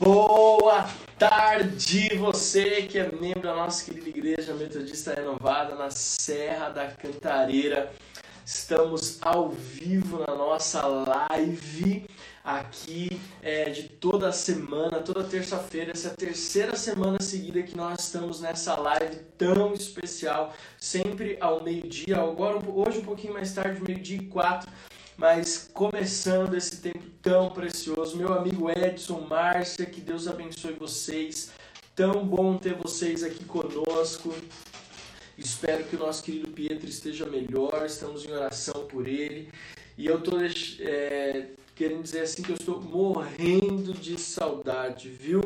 Boa tarde, você que é membro da nossa querida Igreja Metodista Renovada na Serra da Cantareira. Estamos ao vivo na nossa live aqui é, de toda semana, toda terça-feira. Essa é a terceira semana seguida que nós estamos nessa live tão especial, sempre ao meio-dia. Agora, hoje um pouquinho mais tarde, meio-dia e quatro mas começando esse tempo tão precioso. Meu amigo Edson, Márcia, que Deus abençoe vocês. Tão bom ter vocês aqui conosco. Espero que o nosso querido Pietro esteja melhor. Estamos em oração por ele. E eu estou é, querendo dizer assim que eu estou morrendo de saudade, viu?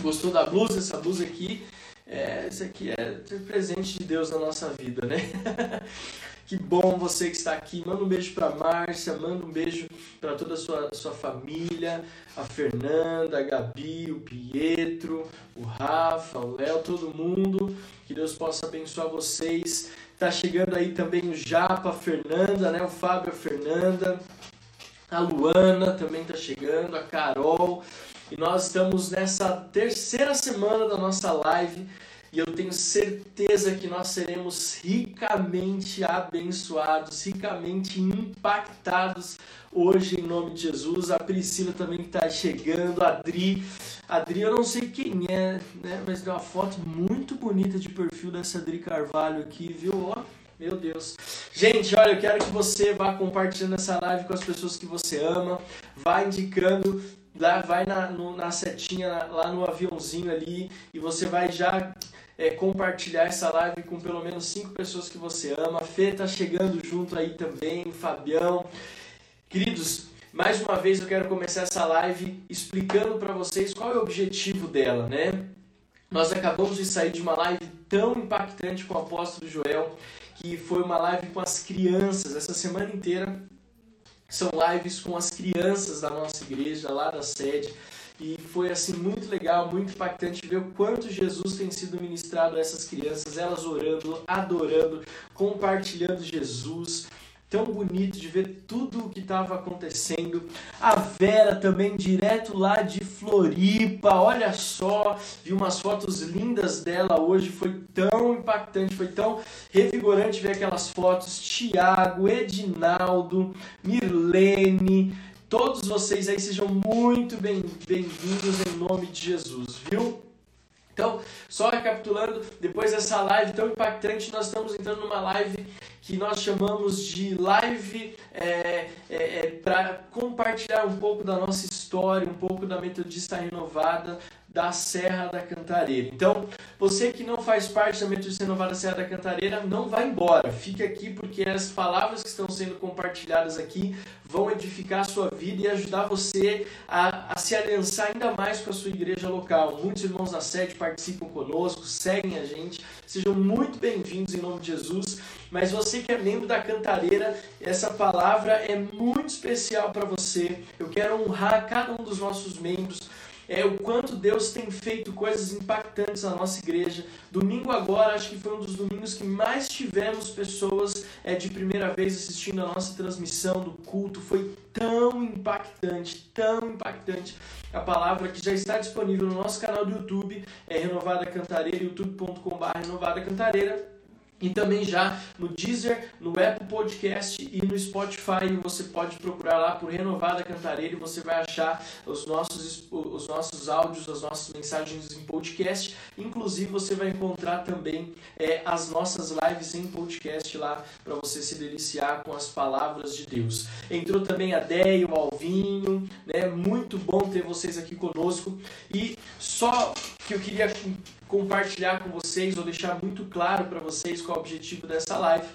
Gostou da blusa? Essa blusa aqui, é, esse aqui é presente de Deus na nossa vida, né? Que bom você que está aqui. Manda um beijo para Márcia, manda um beijo para toda a sua, sua família, a Fernanda, a Gabi, o Pietro, o Rafa, o Léo, todo mundo. Que Deus possa abençoar vocês. Tá chegando aí também o Japa, a Fernanda, né? O Fábio, a Fernanda. A Luana também tá chegando, a Carol. E nós estamos nessa terceira semana da nossa live e eu tenho certeza que nós seremos ricamente abençoados, ricamente impactados hoje em nome de Jesus. A Priscila também está chegando, a Adri. A Adri, eu não sei quem é, né? Mas deu uma foto muito bonita de perfil dessa Adri Carvalho aqui, viu? Ó, meu Deus. Gente, olha, eu quero que você vá compartilhando essa live com as pessoas que você ama, vá indicando lá, vai na, no, na setinha lá no aviãozinho ali e você vai já é, compartilhar essa live com pelo menos cinco pessoas que você ama. A Fê tá chegando junto aí também, Fabião. Queridos, mais uma vez eu quero começar essa live explicando para vocês qual é o objetivo dela, né? Nós acabamos de sair de uma live tão impactante com o apóstolo Joel, que foi uma live com as crianças. Essa semana inteira são lives com as crianças da nossa igreja, lá da sede. E foi assim muito legal, muito impactante ver o quanto Jesus tem sido ministrado a essas crianças, elas orando, adorando, compartilhando Jesus tão bonito de ver tudo o que estava acontecendo. A Vera também, direto lá de Floripa, olha só, vi umas fotos lindas dela hoje, foi tão impactante, foi tão revigorante ver aquelas fotos. Tiago, Edinaldo, Mirlene, todos vocês aí sejam muito bem-vindos bem em nome de Jesus, viu? Então, só recapitulando, depois dessa live tão impactante, nós estamos entrando numa live que nós chamamos de live é, é, é, para compartilhar um pouco da nossa história, um pouco da Metodista Renovada, da Serra da Cantareira. Então, você que não faz parte da Metodista Renovada Serra da Cantareira, não vá embora. Fique aqui porque as palavras que estão sendo compartilhadas aqui vão edificar a sua vida e ajudar você a, a se aliançar ainda mais com a sua igreja local. Muitos irmãos da sede participam conosco, seguem a gente. Sejam muito bem-vindos em nome de Jesus. Mas você que é membro da Cantareira, essa palavra é muito especial para você. Eu quero honrar cada um dos nossos membros é o quanto Deus tem feito coisas impactantes na nossa igreja. Domingo agora, acho que foi um dos domingos que mais tivemos pessoas é, de primeira vez assistindo a nossa transmissão do culto. Foi tão impactante, tão impactante. A palavra que já está disponível no nosso canal do YouTube, é Renovada Cantareira, youtube.com.br Renovada Cantareira e também já no Deezer, no Apple Podcast e no Spotify. Você pode procurar lá por Renovada Cantareira e você vai achar os nossos, os nossos áudios, as nossas mensagens em podcast. Inclusive, você vai encontrar também é, as nossas lives em podcast lá para você se deliciar com as palavras de Deus. Entrou também a Déia, o Alvinho, né? Muito bom ter vocês aqui conosco. E só que eu queria compartilhar com vocês, ou deixar muito claro para vocês qual é o objetivo dessa live.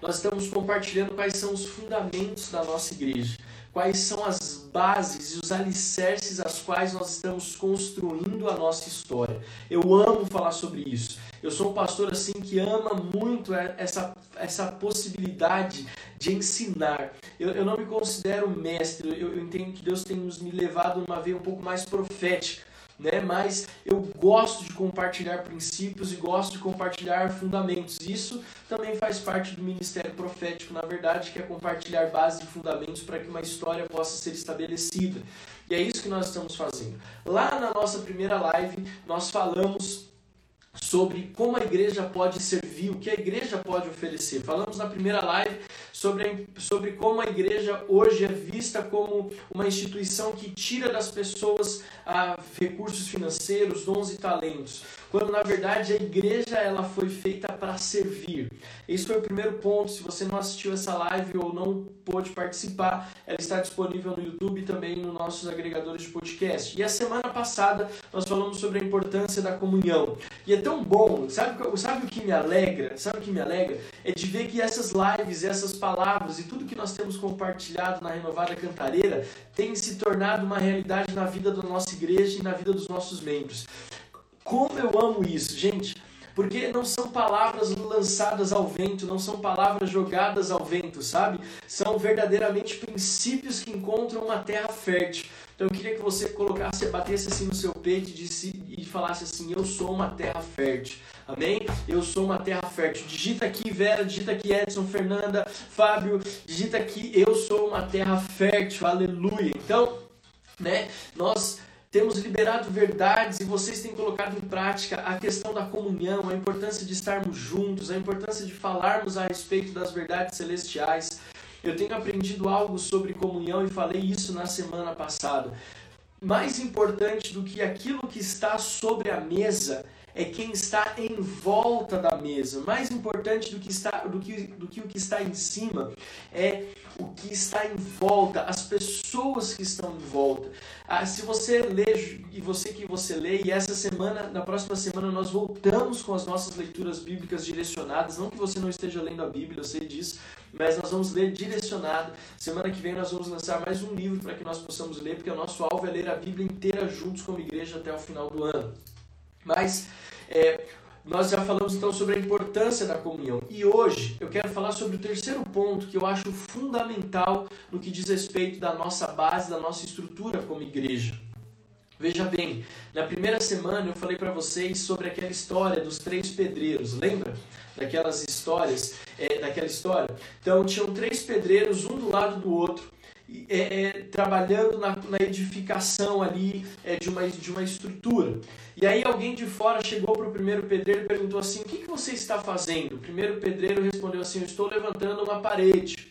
Nós estamos compartilhando quais são os fundamentos da nossa igreja, quais são as bases e os alicerces às quais nós estamos construindo a nossa história. Eu amo falar sobre isso. Eu sou um pastor assim que ama muito essa, essa possibilidade de ensinar. Eu, eu não me considero mestre, eu, eu entendo que Deus tem nos me levado numa veia um pouco mais profética né? Mas eu gosto de compartilhar princípios e gosto de compartilhar fundamentos. Isso também faz parte do ministério profético, na verdade, que é compartilhar bases e fundamentos para que uma história possa ser estabelecida. E é isso que nós estamos fazendo. Lá na nossa primeira live, nós falamos sobre como a igreja pode servir, o que a igreja pode oferecer. Falamos na primeira live sobre, sobre como a igreja hoje é vista como uma instituição que tira das pessoas ah, recursos financeiros, dons e talentos, quando na verdade a igreja ela foi feita para servir. Esse foi o primeiro ponto. Se você não assistiu essa live ou não pôde participar, ela está disponível no YouTube e também nos nossos agregadores de podcast. E a semana passada nós falamos sobre a importância da comunhão. E é tão bom, sabe, sabe o que me alegra? Sabe o que me alegra? É de ver que essas lives, essas palavras e tudo que nós temos compartilhado na Renovada Cantareira tem se tornado uma realidade na vida da nossa igreja e na vida dos nossos membros. Como eu amo isso, gente! Porque não são palavras lançadas ao vento, não são palavras jogadas ao vento, sabe? São verdadeiramente princípios que encontram uma terra fértil. Então eu queria que você colocasse, batesse assim no seu peito e, disse, e falasse assim: Eu sou uma terra fértil. Amém? Eu sou uma terra fértil. Digita aqui, Vera, digita aqui, Edson, Fernanda, Fábio, digita aqui: Eu sou uma terra fértil. Aleluia. Então, né, nós temos liberado verdades e vocês têm colocado em prática a questão da comunhão, a importância de estarmos juntos, a importância de falarmos a respeito das verdades celestiais. Eu tenho aprendido algo sobre comunhão e falei isso na semana passada. Mais importante do que aquilo que está sobre a mesa é quem está em volta da mesa. Mais importante do que, está, do que, do que o que está em cima é o que está em volta, as pessoas que estão em volta. Ah, se você lê, e você que você lê, e essa semana, na próxima semana, nós voltamos com as nossas leituras bíblicas direcionadas. Não que você não esteja lendo a Bíblia, eu sei disso, mas nós vamos ler direcionado. Semana que vem nós vamos lançar mais um livro para que nós possamos ler, porque o nosso alvo é ler a Bíblia inteira juntos como igreja até o final do ano. Mas é, nós já falamos então sobre a importância da comunhão. E hoje eu quero falar sobre o terceiro ponto que eu acho fundamental no que diz respeito da nossa base, da nossa estrutura como igreja. Veja bem, na primeira semana eu falei para vocês sobre aquela história dos três pedreiros, lembra? Daquelas histórias, é, daquela história. Então tinham três pedreiros, um do lado do outro, é, é, trabalhando na, na, edificação ali é, de, uma, de uma estrutura. E aí alguém de fora chegou para o primeiro pedreiro e perguntou assim: O que, que você está fazendo? O primeiro pedreiro respondeu assim: Eu estou levantando uma parede.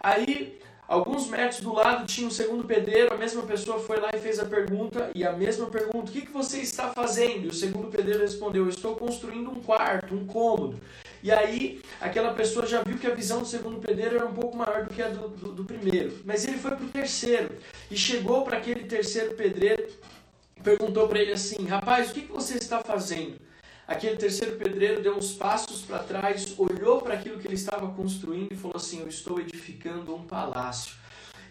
Aí Alguns metros do lado tinha o um segundo pedreiro, a mesma pessoa foi lá e fez a pergunta, e a mesma pergunta: O que, que você está fazendo? E o segundo pedreiro respondeu: Estou construindo um quarto, um cômodo. E aí, aquela pessoa já viu que a visão do segundo pedreiro era um pouco maior do que a do, do, do primeiro. Mas ele foi para o terceiro e chegou para aquele terceiro pedreiro perguntou para ele assim: Rapaz, o que, que você está fazendo? Aquele terceiro pedreiro deu uns passos para trás, olhou para aquilo que ele estava construindo e falou assim: Eu estou edificando um palácio.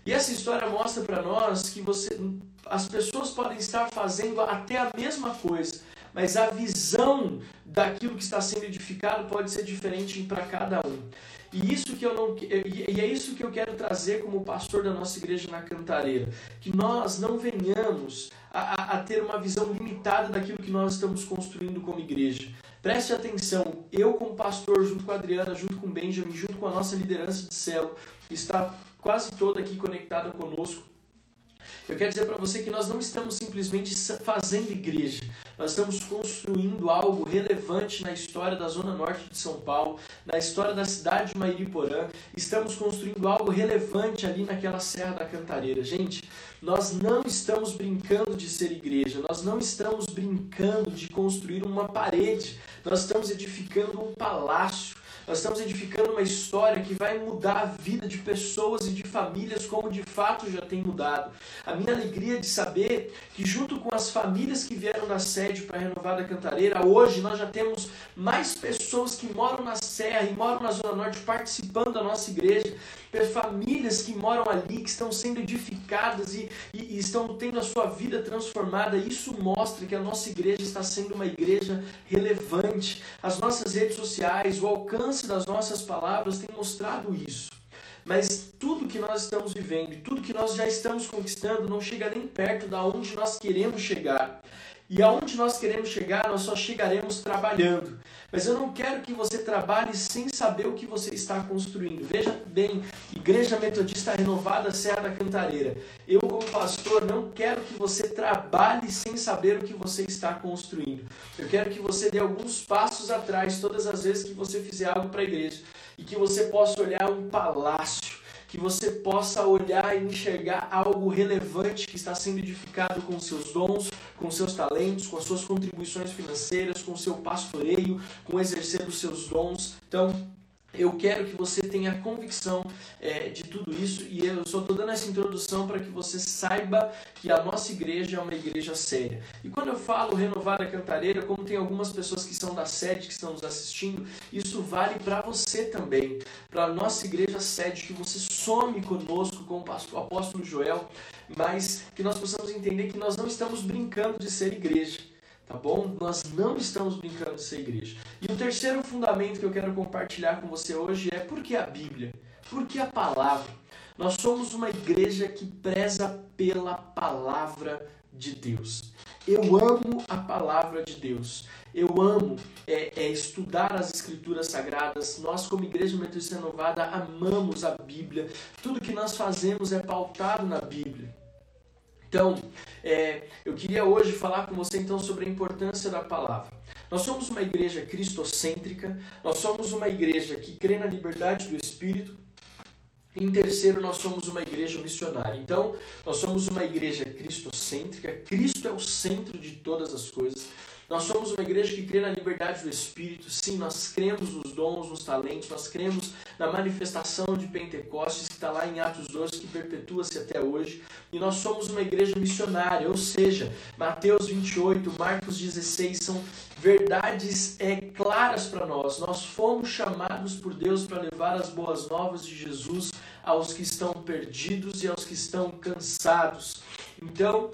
E essa história mostra para nós que você, as pessoas podem estar fazendo até a mesma coisa, mas a visão daquilo que está sendo edificado pode ser diferente para cada um. E isso que eu não e é isso que eu quero trazer como pastor da nossa igreja na Cantareira, que nós não venhamos a, a, ter uma visão limitada daquilo que nós estamos construindo como igreja. Preste atenção, eu como pastor, junto com a Adriana, junto com o Benjamin, junto com a nossa liderança de célula, está quase toda aqui conectada conosco, eu quero dizer para você que nós não estamos simplesmente fazendo igreja, nós estamos construindo algo relevante na história da Zona Norte de São Paulo, na história da cidade de Mairiporã, estamos construindo algo relevante ali naquela Serra da Cantareira. Gente, nós não estamos brincando de ser igreja, nós não estamos brincando de construir uma parede, nós estamos edificando um palácio. Nós estamos edificando uma história que vai mudar a vida de pessoas e de famílias como de fato já tem mudado. A minha alegria de saber que junto com as famílias que vieram da sede para renovar da Cantareira, hoje nós já temos mais pessoas que moram na Serra e moram na Zona Norte participando da nossa igreja, famílias que moram ali, que estão sendo edificadas e, e, e estão tendo a sua vida transformada. Isso mostra que a nossa igreja está sendo uma igreja relevante. As nossas redes sociais, o alcance alcance das nossas palavras tem mostrado isso. Mas tudo que nós estamos vivendo tudo que nós já estamos conquistando não chega nem perto da onde nós queremos chegar. E aonde nós queremos chegar, nós só chegaremos trabalhando. Mas eu não quero que você trabalhe sem saber o que você está construindo. Veja bem, Igreja Metodista Renovada Serra da Cantareira. Eu, como pastor, não quero que você trabalhe sem saber o que você está construindo. Eu quero que você dê alguns passos atrás todas as vezes que você fizer algo para a igreja. E que você possa olhar um palácio que você possa olhar e enxergar algo relevante que está sendo edificado com seus dons, com seus talentos, com as suas contribuições financeiras, com seu pastoreio, com exercer dos seus dons. Então, eu quero que você tenha convicção é, de tudo isso e eu só estou dando essa introdução para que você saiba que a nossa igreja é uma igreja séria. E quando eu falo renovar a cantareira, como tem algumas pessoas que são da sede que estão nos assistindo, isso vale para você também, para a nossa igreja sede, que você some conosco com o apóstolo Joel, mas que nós possamos entender que nós não estamos brincando de ser igreja tá bom? Nós não estamos brincando de ser igreja. E o terceiro fundamento que eu quero compartilhar com você hoje é por que a Bíblia? Por que a palavra? Nós somos uma igreja que preza pela palavra de Deus. Eu amo a palavra de Deus. Eu amo é, é, estudar as escrituras sagradas. Nós, como Igreja Metodista Renovada, amamos a Bíblia. Tudo que nós fazemos é pautado na Bíblia. Então, é, eu queria hoje falar com você então sobre a importância da palavra. Nós somos uma igreja cristocêntrica, nós somos uma igreja que crê na liberdade do Espírito. Em terceiro, nós somos uma igreja missionária. Então, nós somos uma igreja cristocêntrica. Cristo é o centro de todas as coisas. Nós somos uma igreja que crê na liberdade do Espírito. Sim, nós cremos nos dons, nos talentos, nós cremos na manifestação de Pentecostes, que está lá em Atos 12, que perpetua-se até hoje. E nós somos uma igreja missionária, ou seja, Mateus 28, Marcos 16 são verdades é, claras para nós. Nós fomos chamados por Deus para levar as boas novas de Jesus aos que estão perdidos e aos que estão cansados. Então,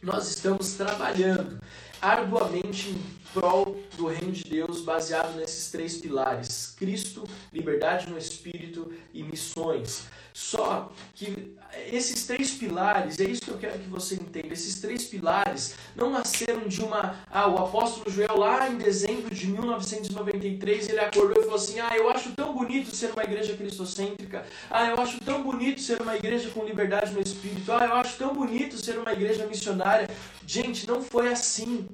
nós estamos trabalhando arduamente em prol do reino de Deus, baseado nesses três pilares: Cristo, liberdade no espírito e missões. Só que esses três pilares, é isso que eu quero que você entenda. Esses três pilares não nasceram de uma. Ah, o apóstolo Joel, lá em dezembro de 1993, ele acordou e falou assim: Ah, eu acho tão bonito ser uma igreja cristocêntrica. Ah, eu acho tão bonito ser uma igreja com liberdade no espírito. Ah, eu acho tão bonito ser uma igreja missionária. Gente, não foi assim.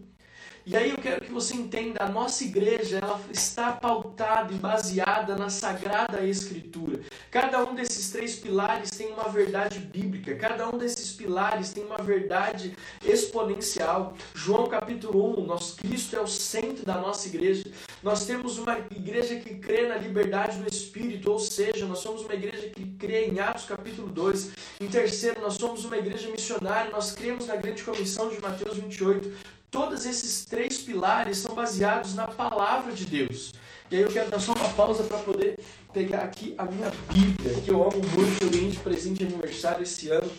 E aí eu quero que você entenda, a nossa igreja ela está pautada e baseada na Sagrada Escritura. Cada um desses três pilares tem uma verdade bíblica, cada um desses pilares tem uma verdade exponencial. João capítulo 1, nosso Cristo é o centro da nossa igreja. Nós temos uma igreja que crê na liberdade do Espírito, ou seja, nós somos uma igreja que crê em Atos capítulo 2. Em terceiro, nós somos uma igreja missionária, nós cremos na grande comissão de Mateus 28. Todos esses três pilares são baseados na palavra de Deus. E aí eu quero dar só uma pausa para poder pegar aqui a minha Bíblia, que eu amo muito, eu ganhei de presente de aniversário esse ano,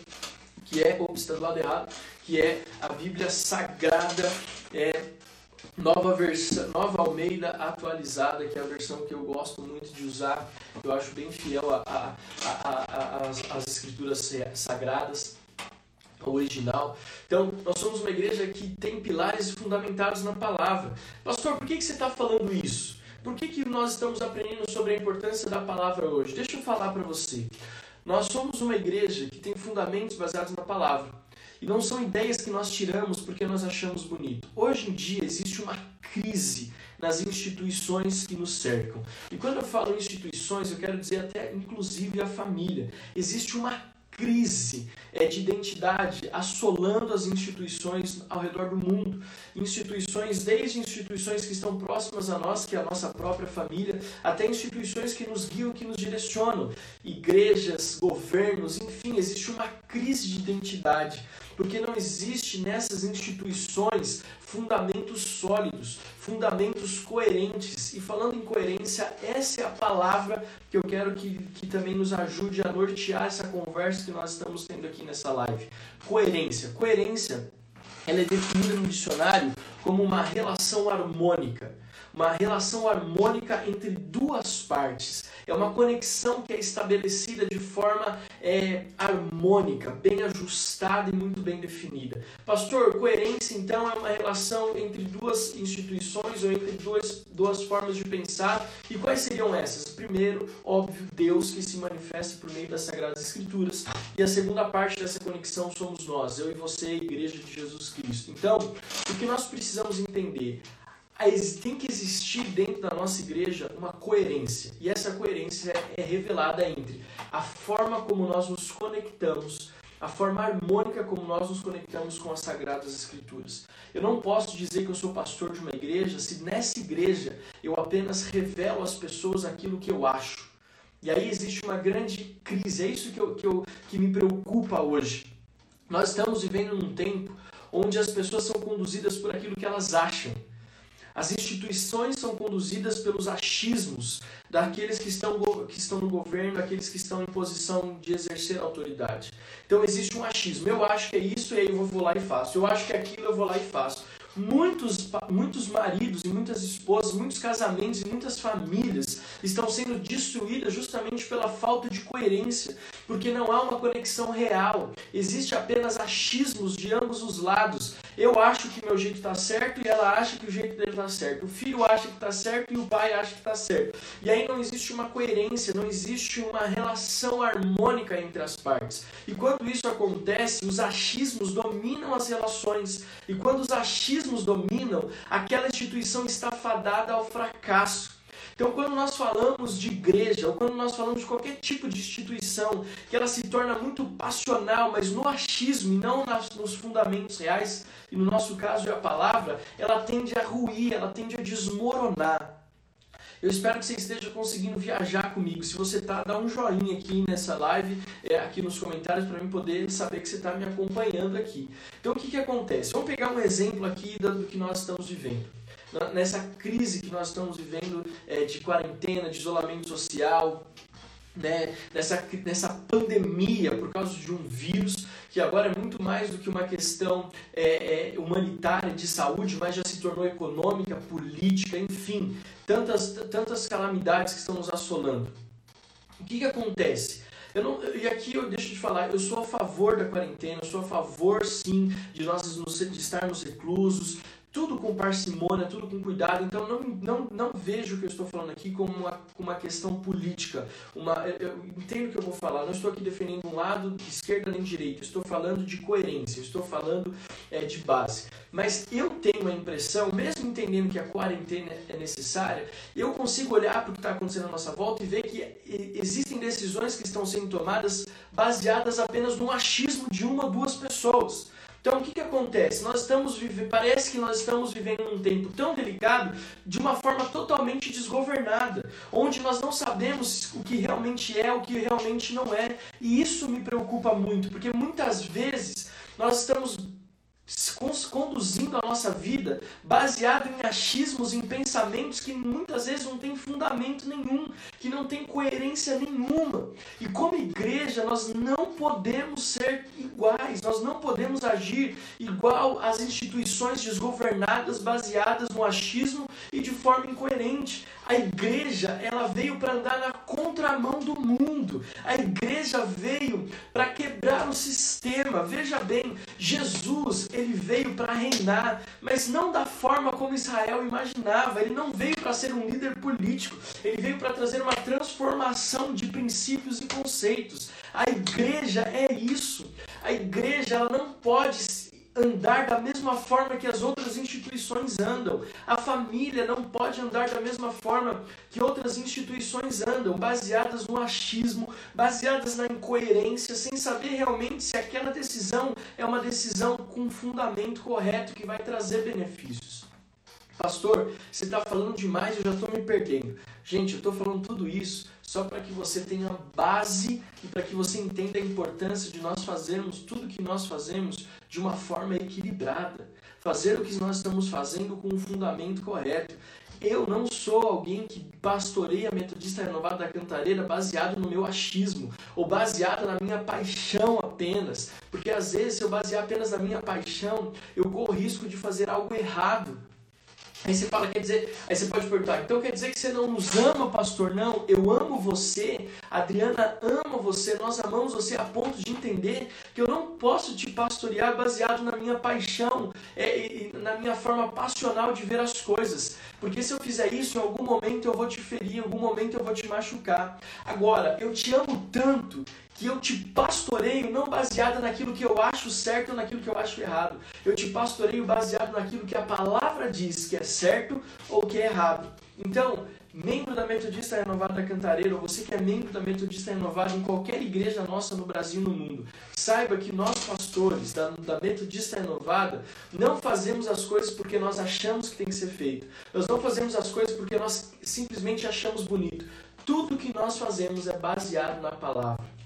que é, ops, está do lado errado, que é a Bíblia Sagrada, é, nova versão, nova Almeida atualizada, que é a versão que eu gosto muito de usar, eu acho bem fiel às escrituras sagradas original. Então, nós somos uma igreja que tem pilares fundamentados na palavra. Pastor, por que, que você está falando isso? Por que, que nós estamos aprendendo sobre a importância da palavra hoje? Deixa eu falar para você. Nós somos uma igreja que tem fundamentos baseados na palavra. E não são ideias que nós tiramos porque nós achamos bonito. Hoje em dia existe uma crise nas instituições que nos cercam. E quando eu falo instituições, eu quero dizer até inclusive a família. Existe uma crise é, de identidade assolando as instituições ao redor do mundo. Instituições, desde instituições que estão próximas a nós, que é a nossa própria família, até instituições que nos guiam, que nos direcionam. Igrejas, governos, enfim, existe uma crise de identidade porque não existe nessas instituições fundamentos sólidos, fundamentos coerentes. E falando em coerência, essa é a palavra que eu quero que, que também nos ajude a nortear essa conversa que nós estamos tendo aqui nessa live. Coerência. Coerência ela é definida no dicionário como uma relação harmônica uma relação harmônica entre duas partes. É uma conexão que é estabelecida de forma é, harmônica, bem ajustada e muito bem definida. Pastor, coerência então é uma relação entre duas instituições ou entre duas, duas formas de pensar. E quais seriam essas? Primeiro, óbvio, Deus que se manifesta por meio das Sagradas Escrituras. E a segunda parte dessa conexão somos nós, eu e você, Igreja de Jesus Cristo. Então, o que nós precisamos entender? Tem que existir dentro da nossa igreja uma coerência. E essa coerência é revelada entre a forma como nós nos conectamos, a forma harmônica como nós nos conectamos com as Sagradas Escrituras. Eu não posso dizer que eu sou pastor de uma igreja se nessa igreja eu apenas revelo às pessoas aquilo que eu acho. E aí existe uma grande crise, é isso que, eu, que, eu, que me preocupa hoje. Nós estamos vivendo num tempo onde as pessoas são conduzidas por aquilo que elas acham. As instituições são conduzidas pelos achismos daqueles que estão, que estão no governo, daqueles que estão em posição de exercer autoridade. Então existe um achismo. Eu acho que é isso e aí eu vou lá e faço. Eu acho que é aquilo eu vou lá e faço. Muitos, muitos maridos e muitas esposas, muitos casamentos e muitas famílias estão sendo destruídas justamente pela falta de coerência, porque não há uma conexão real. Existe apenas achismos de ambos os lados. Eu acho que meu jeito está certo e ela acha que o jeito dele está certo. O filho acha que está certo e o pai acha que está certo. E aí não existe uma coerência, não existe uma relação harmônica entre as partes. E quando isso acontece, os achismos dominam as relações. E quando os achismos dominam, aquela instituição está fadada ao fracasso. Então, quando nós falamos de igreja, ou quando nós falamos de qualquer tipo de instituição, que ela se torna muito passional, mas no achismo e não nas, nos fundamentos reais, e no nosso caso é a palavra, ela tende a ruir, ela tende a desmoronar. Eu espero que você esteja conseguindo viajar comigo. Se você tá, dá um joinha aqui nessa live, é, aqui nos comentários, para mim poder saber que você está me acompanhando aqui. Então, o que, que acontece? Vamos pegar um exemplo aqui do que nós estamos vivendo. Nessa crise que nós estamos vivendo é, de quarentena, de isolamento social, né, nessa, nessa pandemia por causa de um vírus que agora é muito mais do que uma questão é, é, humanitária de saúde, mas já se tornou econômica, política, enfim, tantas, tantas calamidades que estão nos assolando. O que, que acontece? Não, e aqui eu deixo de falar, eu sou a favor da quarentena, eu sou a favor sim de nós de estarmos reclusos, tudo com parcimônia, tudo com cuidado. Então não, não, não vejo o que eu estou falando aqui como uma, uma questão política. Uma, eu entendo o que eu vou falar. Não estou aqui defendendo um lado, esquerda nem direita. Estou falando de coerência, estou falando é, de base. Mas eu tenho a impressão, mesmo entendendo que a quarentena é necessária, eu consigo olhar para o que está acontecendo à nossa volta e ver que existem decisões que estão sendo tomadas baseadas apenas no achismo de uma duas pessoas. Então o que, que acontece? Nós estamos vivendo, parece que nós estamos vivendo num tempo tão delicado de uma forma totalmente desgovernada, onde nós não sabemos o que realmente é, o que realmente não é. E isso me preocupa muito, porque muitas vezes nós estamos conduzindo a nossa vida baseado em achismos, em pensamentos que muitas vezes não têm fundamento nenhum, que não têm coerência nenhuma. E como igreja, nós não podemos ser iguais, nós não podemos agir igual às instituições desgovernadas baseadas no achismo e de forma incoerente. A igreja, ela veio para andar na contramão do mundo. A igreja veio para quebrar o sistema. Veja bem, Jesus, ele veio para reinar, mas não da forma como Israel imaginava. Ele não veio para ser um líder político. Ele veio para trazer uma transformação de princípios e conceitos. A igreja é isso. A igreja ela não pode andar da mesma forma que as outras instituições andam. A família não pode andar da mesma forma que outras instituições andam, baseadas no achismo, baseadas na incoerência, sem saber realmente se aquela decisão é uma decisão com fundamento correto que vai trazer benefícios. Pastor, você está falando demais, eu já estou me perdendo. Gente, eu estou falando tudo isso só para que você tenha base e para que você entenda a importância de nós fazermos tudo que nós fazemos de uma forma equilibrada. Fazer o que nós estamos fazendo com um fundamento correto. Eu não sou alguém que pastoreia a Metodista Renovada da Cantareira baseado no meu achismo ou baseado na minha paixão apenas, porque às vezes se eu basear apenas na minha paixão, eu corro risco de fazer algo errado. Aí você fala, quer dizer, aí você pode perguntar, então quer dizer que você não nos ama, pastor? Não, eu amo você, Adriana ama você, nós amamos você a ponto de entender que eu não posso te pastorear baseado na minha paixão, é, na minha forma passional de ver as coisas. Porque se eu fizer isso, em algum momento eu vou te ferir, em algum momento eu vou te machucar. Agora, eu te amo tanto que eu te pastoreio não baseado naquilo que eu acho certo ou naquilo que eu acho errado. Eu te pastoreio baseado naquilo que a palavra diz que é certo ou que é errado. Então, membro da Metodista Renovada da Cantareira, ou você que é membro da Metodista Renovada em qualquer igreja nossa no Brasil e no mundo, saiba que nós, pastores da, da Metodista Renovada, não fazemos as coisas porque nós achamos que tem que ser feito. Nós não fazemos as coisas porque nós simplesmente achamos bonito. Tudo que nós fazemos é baseado na palavra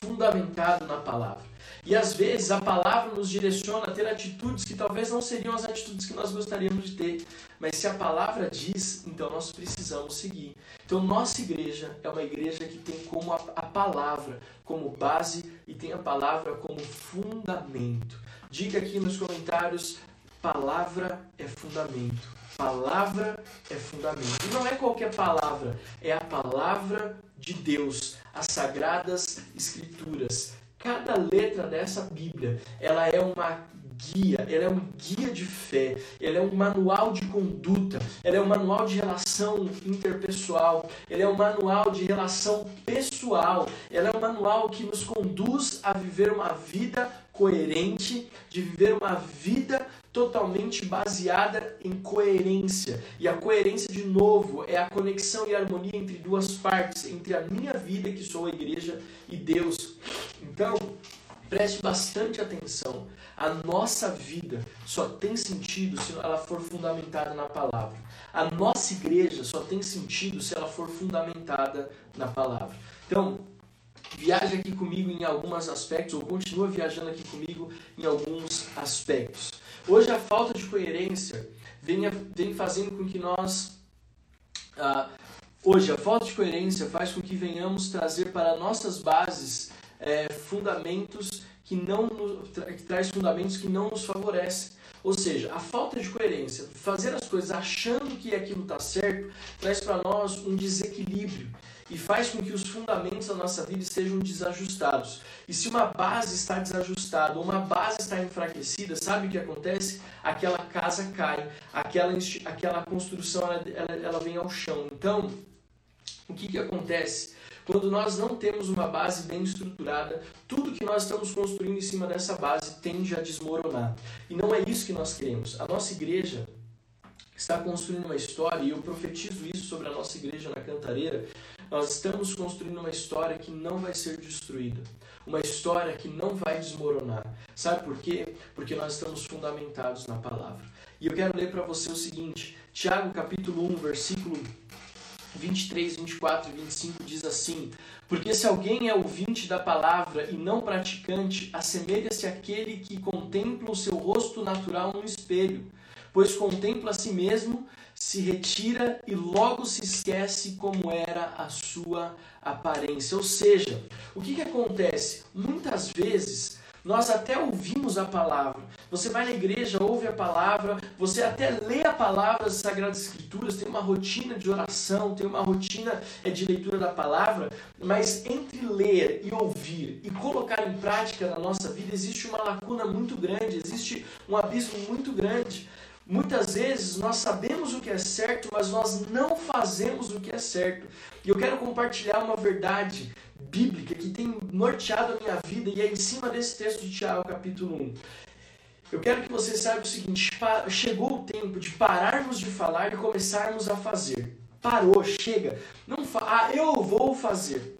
fundamentado na palavra. E às vezes a palavra nos direciona a ter atitudes que talvez não seriam as atitudes que nós gostaríamos de ter. Mas se a palavra diz, então nós precisamos seguir. Então nossa igreja é uma igreja que tem como a, a palavra como base e tem a palavra como fundamento. Diga aqui nos comentários: palavra é fundamento. Palavra é fundamento. E não é qualquer palavra, é a palavra de Deus as sagradas escrituras. Cada letra dessa Bíblia, ela é uma guia, ela é um guia de fé, ela é um manual de conduta, ela é um manual de relação interpessoal, ela é um manual de relação pessoal, ela é um manual que nos conduz a viver uma vida coerente, de viver uma vida totalmente baseada em coerência. E a coerência, de novo, é a conexão e a harmonia entre duas partes, entre a minha vida, que sou a igreja, e Deus. Então, preste bastante atenção. A nossa vida só tem sentido se ela for fundamentada na palavra. A nossa igreja só tem sentido se ela for fundamentada na palavra. Então, viaja aqui comigo em alguns aspectos, ou continua viajando aqui comigo em alguns aspectos. Hoje a falta de coerência vem, vem fazendo com que nós. Uh, hoje a falta de coerência faz com que venhamos trazer para nossas bases é, fundamentos que não que traz fundamentos que não nos favorecem. Ou seja, a falta de coerência, fazer as coisas achando que aquilo está certo, traz para nós um desequilíbrio e faz com que os fundamentos da nossa vida estejam desajustados. E se uma base está desajustada, ou uma base está enfraquecida, sabe o que acontece? Aquela casa cai, aquela, aquela construção ela, ela, ela vem ao chão. Então, o que, que acontece? Quando nós não temos uma base bem estruturada, tudo que nós estamos construindo em cima dessa base tende a desmoronar. E não é isso que nós queremos. A nossa igreja está construindo uma história, e eu profetizo isso sobre a nossa igreja na Cantareira. Nós estamos construindo uma história que não vai ser destruída, uma história que não vai desmoronar. Sabe por quê? Porque nós estamos fundamentados na palavra. E eu quero ler para você o seguinte: Tiago capítulo 1, versículo 23, 24 e 25 diz assim: Porque se alguém é ouvinte da palavra e não praticante, assemelha-se àquele que contempla o seu rosto natural no espelho, pois contempla a si mesmo, se retira e logo se esquece como era a sua aparência. Ou seja, o que, que acontece? Muitas vezes nós até ouvimos a palavra. Você vai na igreja, ouve a palavra, você até lê a palavra das Sagradas Escrituras, tem uma rotina de oração, tem uma rotina é, de leitura da palavra, mas entre ler e ouvir e colocar em prática na nossa vida existe uma lacuna muito grande, existe um abismo muito grande. Muitas vezes nós sabemos o que é certo, mas nós não fazemos o que é certo. E eu quero compartilhar uma verdade bíblica que tem norteado a minha vida e é em cima desse texto de Tiago, capítulo 1. Eu quero que você saiba o seguinte: chegou o tempo de pararmos de falar e começarmos a fazer. Parou, chega. Não fa ah, eu vou fazer.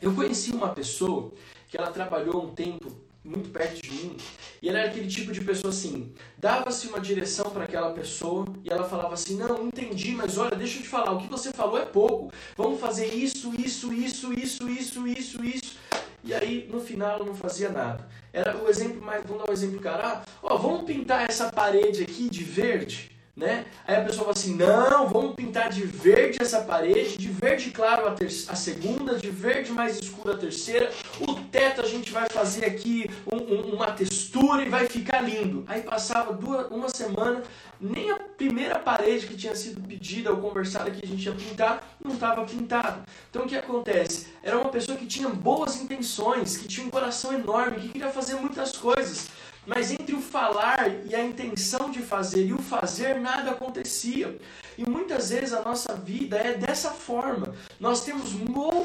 Eu conheci uma pessoa que ela trabalhou um tempo muito perto de mim, e ela era aquele tipo de pessoa assim, dava-se uma direção para aquela pessoa e ela falava assim: "Não, entendi, mas olha, deixa eu te falar, o que você falou é pouco. Vamos fazer isso, isso, isso, isso, isso, isso, isso". E aí, no final, ela não fazia nada. Era o exemplo mais, vamos dar um exemplo, cara, ah, ó, vamos pintar essa parede aqui de verde. Né? Aí a pessoa fala assim: não, vamos pintar de verde essa parede, de verde claro a, a segunda, de verde mais escuro a terceira. O teto a gente vai fazer aqui um, um, uma textura e vai ficar lindo. Aí passava duas, uma semana, nem a primeira parede que tinha sido pedida ou conversada que a gente ia pintar não estava pintado. Então o que acontece? Era uma pessoa que tinha boas intenções, que tinha um coração enorme, que queria fazer muitas coisas. Mas entre o falar e a intenção de fazer e o fazer, nada acontecia. E muitas vezes a nossa vida é dessa forma. Nós temos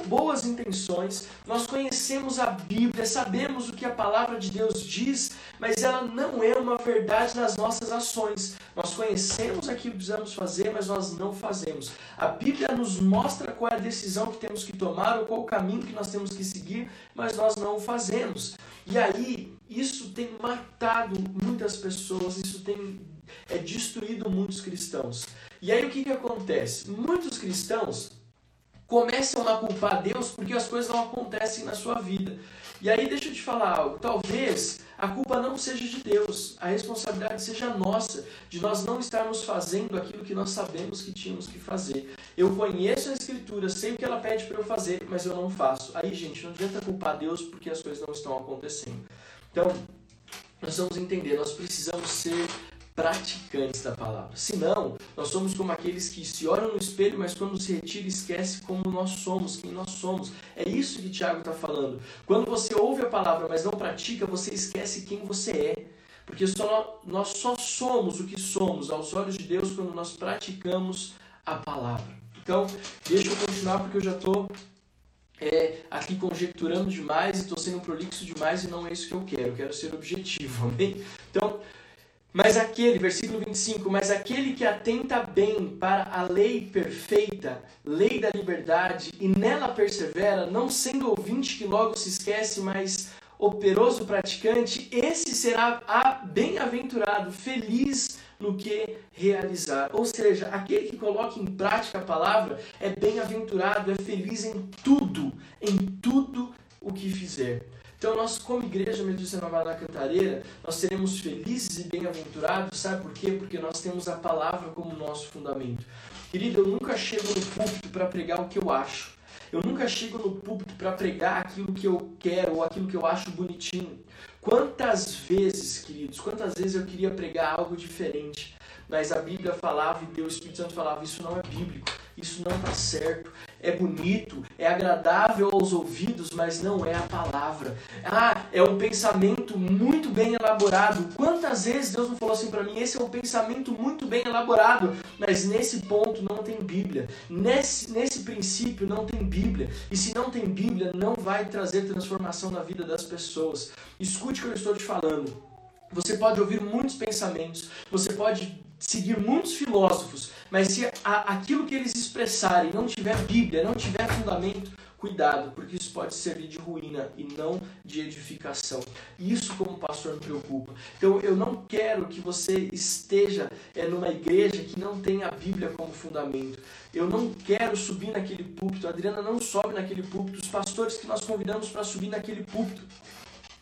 boas intenções, nós conhecemos a Bíblia, sabemos o que a palavra de Deus diz, mas ela não é uma verdade nas nossas ações. Nós conhecemos aquilo que precisamos fazer, mas nós não fazemos. A Bíblia nos mostra qual é a decisão que temos que tomar ou qual o caminho que nós temos que seguir, mas nós não o fazemos. E aí, isso tem matado muitas pessoas, isso tem é, destruído muitos cristãos. E aí o que, que acontece? Muitos cristãos começam a culpar Deus porque as coisas não acontecem na sua vida. E aí deixa eu te falar algo, talvez a culpa não seja de Deus, a responsabilidade seja nossa, de nós não estarmos fazendo aquilo que nós sabemos que tínhamos que fazer. Eu conheço a Escritura, sei o que ela pede para eu fazer, mas eu não faço. Aí, gente, não adianta culpar Deus porque as coisas não estão acontecendo. Então, nós vamos entender, nós precisamos ser praticantes da palavra. Senão, nós somos como aqueles que se olham no espelho, mas quando se retira, esquece como nós somos, quem nós somos. É isso que Tiago está falando. Quando você ouve a palavra, mas não pratica, você esquece quem você é. Porque só, nós só somos o que somos aos olhos de Deus quando nós praticamos a palavra. Então, deixa eu continuar porque eu já estou é, aqui conjecturando demais e estou sendo prolixo demais e não é isso que eu quero. Eu quero ser objetivo, amém? Então, mas aquele, versículo 25, mas aquele que atenta bem para a lei perfeita, lei da liberdade, e nela persevera, não sendo ouvinte que logo se esquece, mas operoso praticante, esse será bem-aventurado, feliz no que realizar. Ou seja, aquele que coloca em prática a palavra é bem-aventurado, é feliz em tudo, em tudo o que fizer. Então, nós, como igreja Metodista Nova da Cantareira, nós seremos felizes e bem-aventurados, sabe por quê? Porque nós temos a palavra como nosso fundamento. Querido, eu nunca chego no púlpito para pregar o que eu acho. Eu nunca chego no púlpito para pregar aquilo que eu quero ou aquilo que eu acho bonitinho. Quantas vezes, queridos, quantas vezes eu queria pregar algo diferente, mas a Bíblia falava e Deus, o Espírito Santo falava, isso não é bíblico, isso não está certo, é bonito, é agradável aos ouvidos, mas não é a palavra. Ah, é um pensamento muito bem elaborado. Quantas vezes Deus não falou assim para mim? Esse é um pensamento muito bem elaborado, mas nesse ponto não tem Bíblia. Nesse, nesse princípio não tem Bíblia. E se não tem Bíblia, não vai trazer transformação na vida das pessoas. Escute o que eu estou te falando. Você pode ouvir muitos pensamentos, você pode seguir muitos filósofos, mas se a, aquilo que eles expressarem não tiver Bíblia, não tiver fundamento, cuidado, porque isso pode servir de ruína e não de edificação. Isso como pastor me preocupa. Então eu não quero que você esteja é, numa igreja que não tenha a Bíblia como fundamento. Eu não quero subir naquele púlpito. A Adriana não sobe naquele púlpito. Os pastores que nós convidamos para subir naquele púlpito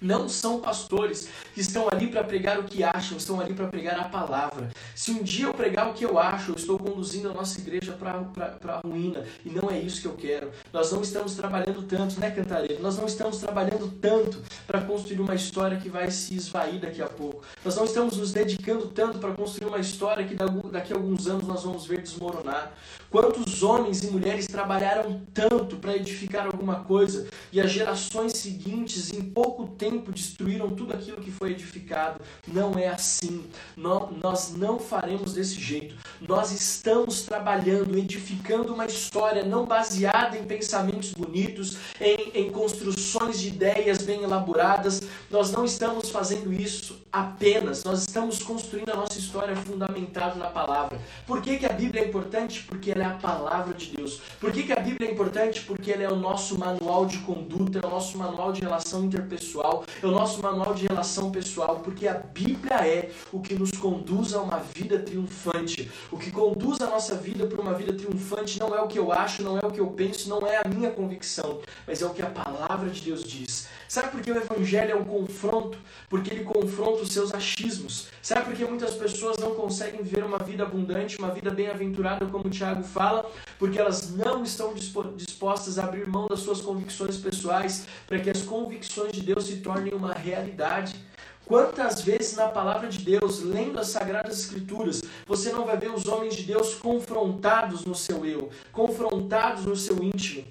não são pastores que estão ali para pregar o que acham, estão ali para pregar a palavra. Se um dia eu pregar o que eu acho, eu estou conduzindo a nossa igreja para a ruína. E não é isso que eu quero. Nós não estamos trabalhando tanto, né, Cantareiro? Nós não estamos trabalhando tanto para construir uma história que vai se esvair daqui a pouco. Nós não estamos nos dedicando tanto para construir uma história que daqui a alguns anos nós vamos ver desmoronar. Quantos homens e mulheres trabalharam tanto para edificar alguma coisa e as gerações seguintes, em pouco tempo, destruíram tudo aquilo que foi edificado? Não é assim. Nós não faremos desse jeito. Nós estamos trabalhando, edificando uma história não baseada em pensamentos bonitos, em, em construções de ideias bem elaboradas. Nós não estamos fazendo isso apenas. Nós estamos construindo a nossa história fundamentada na palavra. Por que, que a Bíblia é importante? Porque ela é a palavra de Deus. Por que, que a Bíblia é importante? Porque ela é o nosso manual de conduta, é o nosso manual de relação interpessoal, pessoal, é o nosso manual de relação pessoal, porque a Bíblia é o que nos conduz a uma vida triunfante. O que conduz a nossa vida para uma vida triunfante não é o que eu acho, não é o que eu penso, não é a minha convicção, mas é o que a palavra de Deus diz. Sabe por que o Evangelho é um confronto? Porque ele confronta os seus achismos. Sabe por que muitas pessoas não conseguem viver uma vida abundante, uma vida bem-aventurada, como o Tiago fala? Porque elas não estão dispostas a abrir mão das suas convicções pessoais para que as convicções de Deus se tornem uma realidade. Quantas vezes na palavra de Deus, lendo as sagradas escrituras, você não vai ver os homens de Deus confrontados no seu eu, confrontados no seu íntimo?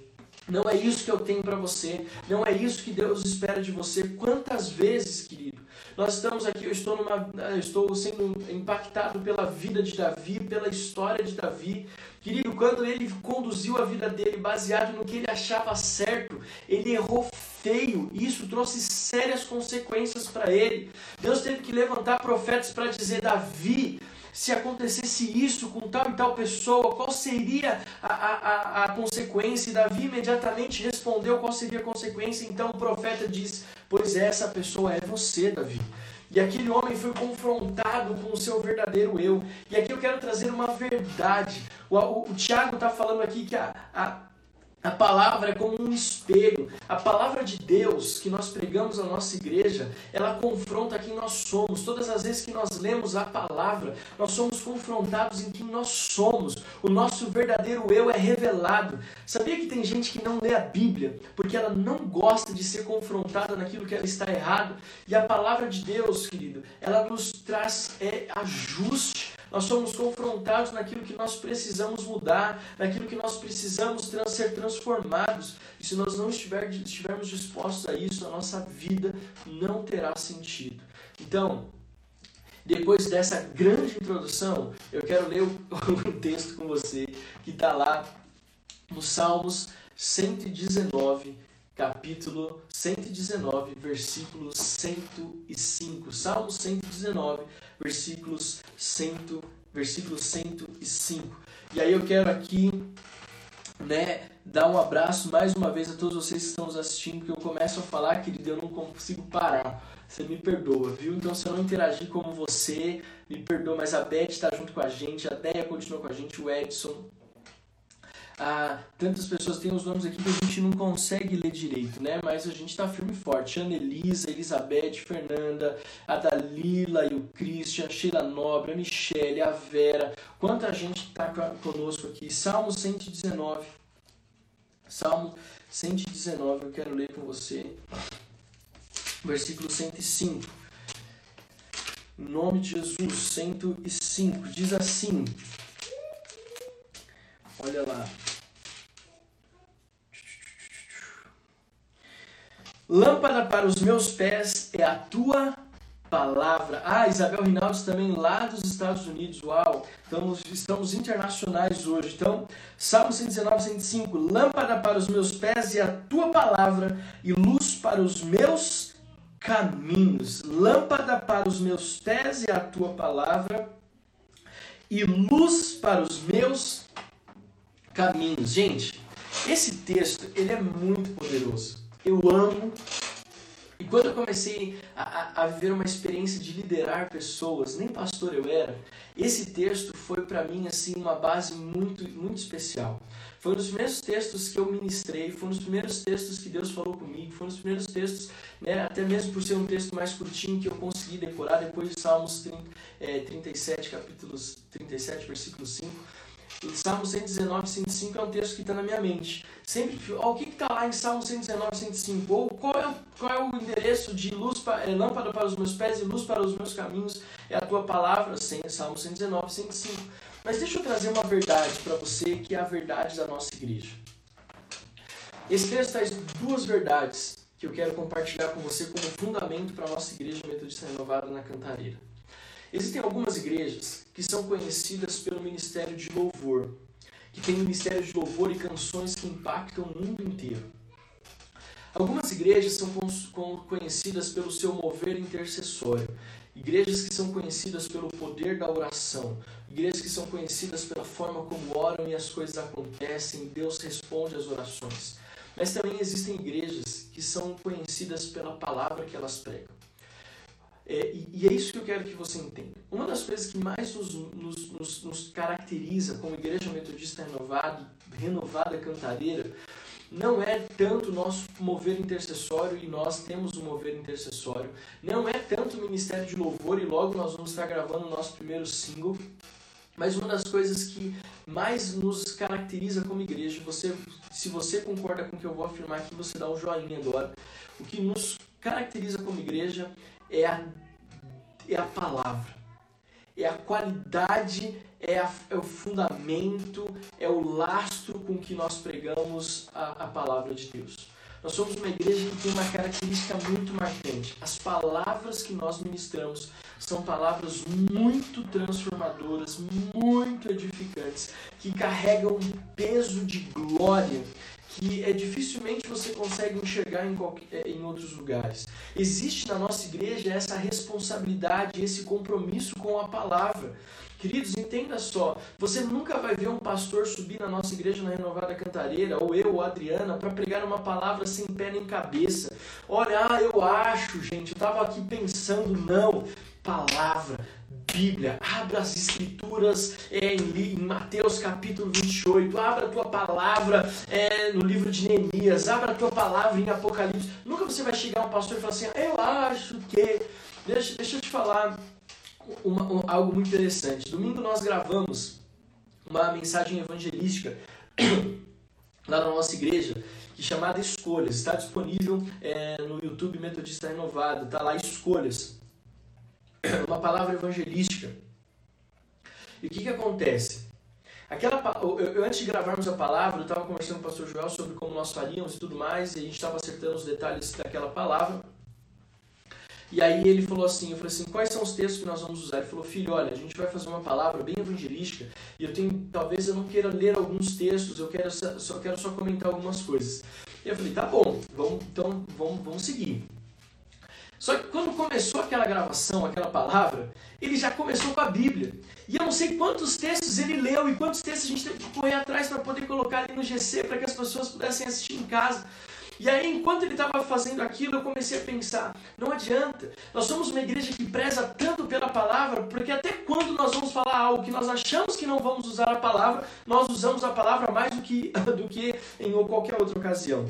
Não é isso que eu tenho para você, não é isso que Deus espera de você. Quantas vezes, querido, nós estamos aqui, eu estou, numa, eu estou sendo impactado pela vida de Davi, pela história de Davi. Querido, quando ele conduziu a vida dele baseado no que ele achava certo, ele errou feio. E isso trouxe sérias consequências para ele. Deus teve que levantar profetas para dizer: Davi, se acontecesse isso com tal e tal pessoa, qual seria a, a, a, consequência? E Davi imediatamente respondeu qual seria a consequência. Então o profeta diz: Pois essa pessoa é você, Davi. E aquele homem foi confrontado com o seu verdadeiro eu. E aqui eu quero trazer uma verdade. O, o, o Tiago está falando aqui que a, a a palavra é como um espelho. A palavra de Deus que nós pregamos na nossa igreja, ela confronta quem nós somos. Todas as vezes que nós lemos a palavra, nós somos confrontados em quem nós somos. O nosso verdadeiro eu é revelado. Sabia que tem gente que não lê a Bíblia porque ela não gosta de ser confrontada naquilo que ela está errado? E a palavra de Deus, querido, ela nos traz é, ajuste nós somos confrontados naquilo que nós precisamos mudar, naquilo que nós precisamos trans, ser transformados. E se nós não estiver, estivermos dispostos a isso, a nossa vida não terá sentido. Então, depois dessa grande introdução, eu quero ler o texto com você que está lá no Salmos 119, capítulo 119, versículo 105. Salmo 119, versículos 100, versículo 105. E aí eu quero aqui, né, dar um abraço mais uma vez a todos vocês que estão nos assistindo, porque eu começo a falar, querido, eu não consigo parar. Você me perdoa, viu? Então se eu não interagir como você, me perdoa, mas a Beth está junto com a gente, a Deia continua com a gente, o Edson, ah, tantas pessoas têm os nomes aqui que a gente não consegue ler direito, né? Mas a gente está firme e forte. Ana Elisa, Elizabeth, Fernanda, a Dalila e o Christian, Sheila Nobre, a Michelle, a Vera. Quanta gente está conosco aqui. Salmo 119. Salmo 119, eu quero ler com você. Versículo 105. Em nome de Jesus, 105. Diz assim. Olha lá. Lâmpada para os meus pés é a tua palavra. Ah, Isabel Rinaldi também lá dos Estados Unidos. Uau! Estamos, estamos internacionais hoje. Então, Salmo 119, 105. Lâmpada para os meus pés é a tua palavra e luz para os meus caminhos. Lâmpada para os meus pés é a tua palavra e luz para os meus caminhos. Gente, esse texto ele é muito poderoso. Eu amo. E quando eu comecei a, a, viver uma experiência de liderar pessoas, nem pastor eu era, esse texto foi para mim assim uma base muito muito especial. Foi um dos primeiros textos que eu ministrei, foi um dos primeiros textos que Deus falou comigo, foi um dos primeiros textos, né, até mesmo por ser um texto mais curtinho que eu consegui decorar depois de Salmos 30, é, 37, capítulos 37, versículo 5 Salmo 119, 105 é um texto que está na minha mente. Sempre, ó, o que está lá em Salmo 119, 105? Ou qual é, qual é o endereço de luz para, é, lâmpada para os meus pés e luz para os meus caminhos? É a tua palavra, sim, Salmo 119, 105. Mas deixa eu trazer uma verdade para você, que é a verdade da nossa igreja. Esse texto traz duas verdades que eu quero compartilhar com você como fundamento para a nossa igreja metodista renovada na Cantareira. Existem algumas igrejas que são conhecidas pelo ministério de louvor, que tem ministério de louvor e canções que impactam o mundo inteiro. Algumas igrejas são conhecidas pelo seu mover intercessório, igrejas que são conhecidas pelo poder da oração, igrejas que são conhecidas pela forma como oram e as coisas acontecem, Deus responde às orações. Mas também existem igrejas que são conhecidas pela palavra que elas pregam. É, e, e, é isso que eu quero que você entenda. Uma das coisas que mais nos, nos, nos, nos caracteriza como igreja metodista renovada, renovada cantareira, não é tanto nosso mover intercessório e nós temos um mover intercessório, não é tanto o ministério de louvor e logo nós vamos estar gravando o nosso primeiro single, mas uma das coisas que mais nos caracteriza como igreja, você, se você concorda com o que eu vou afirmar aqui, você dá um joinha agora. O que nos caracteriza como igreja é a, é a palavra, é a qualidade, é, a, é o fundamento, é o lastro com que nós pregamos a, a palavra de Deus. Nós somos uma igreja que tem uma característica muito marcante. As palavras que nós ministramos são palavras muito transformadoras, muito edificantes, que carregam um peso de glória que é dificilmente você consegue enxergar em, qualquer, em outros lugares. Existe na nossa igreja essa responsabilidade, esse compromisso com a palavra. Queridos, entenda só, você nunca vai ver um pastor subir na nossa igreja na Renovada Cantareira, ou eu ou a Adriana, para pregar uma palavra sem pé nem cabeça. Olha, ah, eu acho, gente, eu estava aqui pensando, não. Palavra, Bíblia, abra as Escrituras é, em, Mateus capítulo 28, abra a tua palavra é, no livro de Neemias, abra a tua palavra em Apocalipse. Nunca você vai chegar a um pastor e falar assim, eu acho que. Deixa, deixa eu te falar uma, um, algo muito interessante. Domingo nós gravamos uma mensagem evangelística lá na nossa igreja, que chamada Escolhas. Está disponível é, no YouTube Metodista Renovado. Está lá Escolhas. Uma palavra evangelística. E o que, que acontece? Aquela, eu, antes de gravarmos a palavra, eu estava conversando com o pastor Joel sobre como nós faríamos e tudo mais, e a gente estava acertando os detalhes daquela palavra. E aí ele falou assim, eu falei assim, quais são os textos que nós vamos usar? Ele falou, filho, olha, a gente vai fazer uma palavra bem evangelística e eu tenho, talvez eu não queira ler alguns textos, eu quero só quero só comentar algumas coisas. E eu falei, tá bom, vamos, então vamos, vamos seguir. Só que quando começou aquela gravação, aquela palavra, ele já começou com a Bíblia. E eu não sei quantos textos ele leu e quantos textos a gente teve que correr atrás para poder colocar ali no GC para que as pessoas pudessem assistir em casa. E aí, enquanto ele estava fazendo aquilo, eu comecei a pensar: não adianta. Nós somos uma igreja que preza tanto pela palavra, porque até quando nós vamos falar algo que nós achamos que não vamos usar a palavra, nós usamos a palavra mais do que, do que em qualquer outra ocasião.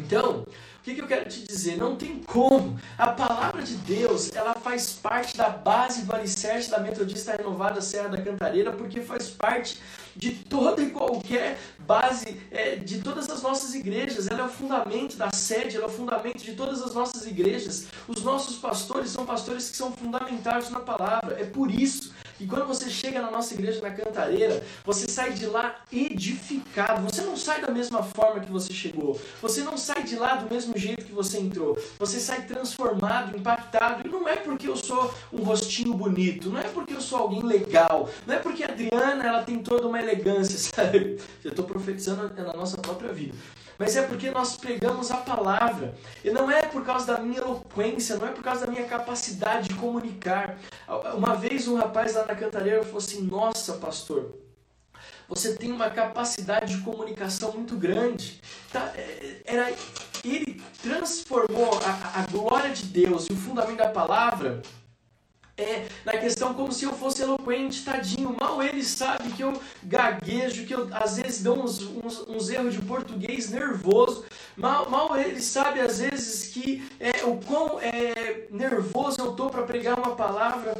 Então, que, que eu quero te dizer? Não tem como. A palavra de Deus, ela faz parte da base do alicerce da Metodista Renovada Serra da Cantareira, porque faz parte de toda e qualquer base é, de todas as nossas igrejas. Ela é o fundamento da sede, ela é o fundamento de todas as nossas igrejas. Os nossos pastores são pastores que são fundamentados na palavra. É por isso que quando você chega na nossa igreja na Cantareira, você sai de lá edificado. Você não sai da mesma forma que você chegou. Você não sai de lá do mesmo jeito que você entrou. Você sai transformado, impactado. E não é porque eu sou um rostinho bonito, não é porque eu sou alguém legal, não é porque a Adriana ela tem toda uma elegância, sabe? Eu estou profetizando na nossa própria vida. Mas é porque nós pregamos a palavra. E não é por causa da minha eloquência, não é por causa da minha capacidade de comunicar. Uma vez um rapaz lá na cantareira falou assim: Nossa, pastor, você tem uma capacidade de comunicação muito grande. Tá, é, era, ele transformou a, a glória de Deus e o fundamento da palavra é, na questão como se eu fosse eloquente, tadinho. Mal ele sabe que eu gaguejo, que eu às vezes dou uns, uns, uns erros de português nervoso. Mal, mal ele sabe às vezes que é, o quão é, nervoso eu tô para pregar uma palavra.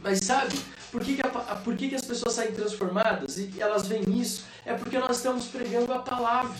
Mas sabe, por que, que, a, por que, que as pessoas saem transformadas e elas veem isso? É porque nós estamos pregando a palavra.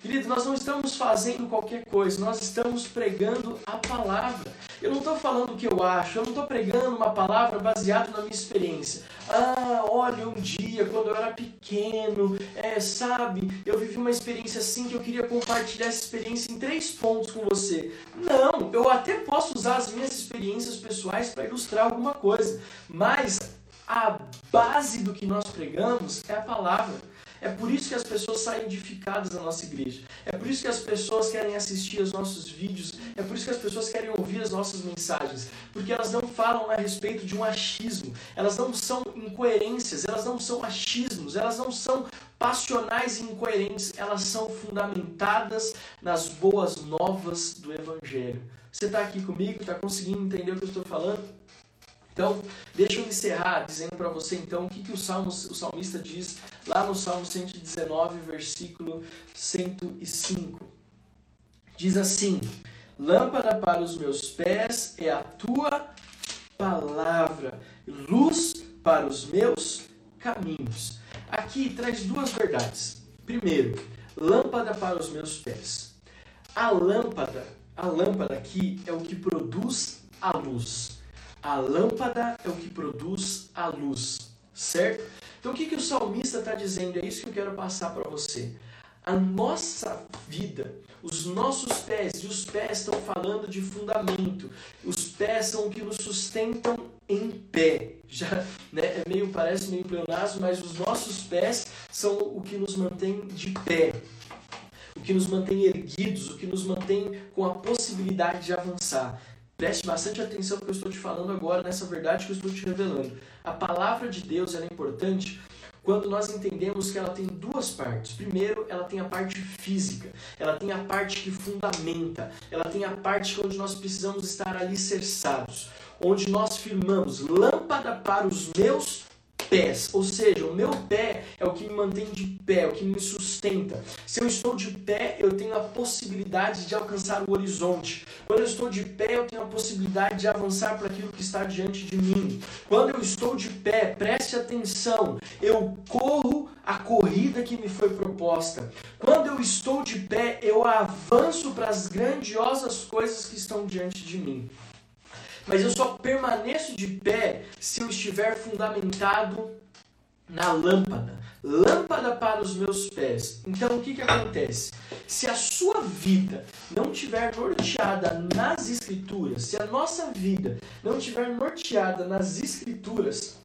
Querido, nós não estamos fazendo qualquer coisa, nós estamos pregando a palavra. Eu não estou falando o que eu acho, eu não estou pregando uma palavra baseada na minha experiência. Ah, olha, um dia, quando eu era pequeno, é, sabe, eu vivi uma experiência assim que eu queria compartilhar essa experiência em três pontos com você. Não, eu até posso usar as minhas experiências pessoais para ilustrar alguma coisa, mas a base do que nós pregamos é a palavra. É por isso que as pessoas saem edificadas da nossa igreja. É por isso que as pessoas querem assistir aos nossos vídeos. É por isso que as pessoas querem ouvir as nossas mensagens. Porque elas não falam a respeito de um achismo. Elas não são incoerências. Elas não são achismos. Elas não são passionais e incoerentes, elas são fundamentadas nas boas novas do Evangelho. Você está aqui comigo? Está conseguindo entender o que eu estou falando? Então, deixa eu encerrar dizendo para você então o que, que o, Salmo, o salmista diz lá no Salmo 119, versículo 105. Diz assim: Lâmpada para os meus pés é a tua palavra, luz para os meus caminhos. Aqui traz duas verdades. Primeiro, lâmpada para os meus pés. A lâmpada, a lâmpada aqui é o que produz a luz. A lâmpada é o que produz a luz, certo? Então o que, que o salmista está dizendo? É isso que eu quero passar para você. A nossa vida, os nossos pés, e os pés estão falando de fundamento. Os pés são o que nos sustentam em pé. Já, né, é meio parece meio pleonasmo, mas os nossos pés são o que nos mantém de pé. O que nos mantém erguidos, o que nos mantém com a possibilidade de avançar. Preste bastante atenção no que eu estou te falando agora, nessa verdade que eu estou te revelando. A palavra de Deus é importante quando nós entendemos que ela tem duas partes. Primeiro, ela tem a parte física, ela tem a parte que fundamenta, ela tem a parte onde nós precisamos estar alicerçados, onde nós firmamos lâmpada para os meus pés, ou seja, o meu pé é o que me mantém de pé, é o que me sustenta. Se eu estou de pé, eu tenho a possibilidade de alcançar o horizonte. Quando eu estou de pé, eu tenho a possibilidade de avançar para aquilo que está diante de mim. Quando eu estou de pé, preste atenção, eu corro a corrida que me foi proposta. Quando eu estou de pé, eu avanço para as grandiosas coisas que estão diante de mim. Mas eu só permaneço de pé se eu estiver fundamentado na lâmpada. Lâmpada para os meus pés. Então o que, que acontece? Se a sua vida não estiver norteada nas Escrituras, se a nossa vida não estiver norteada nas Escrituras,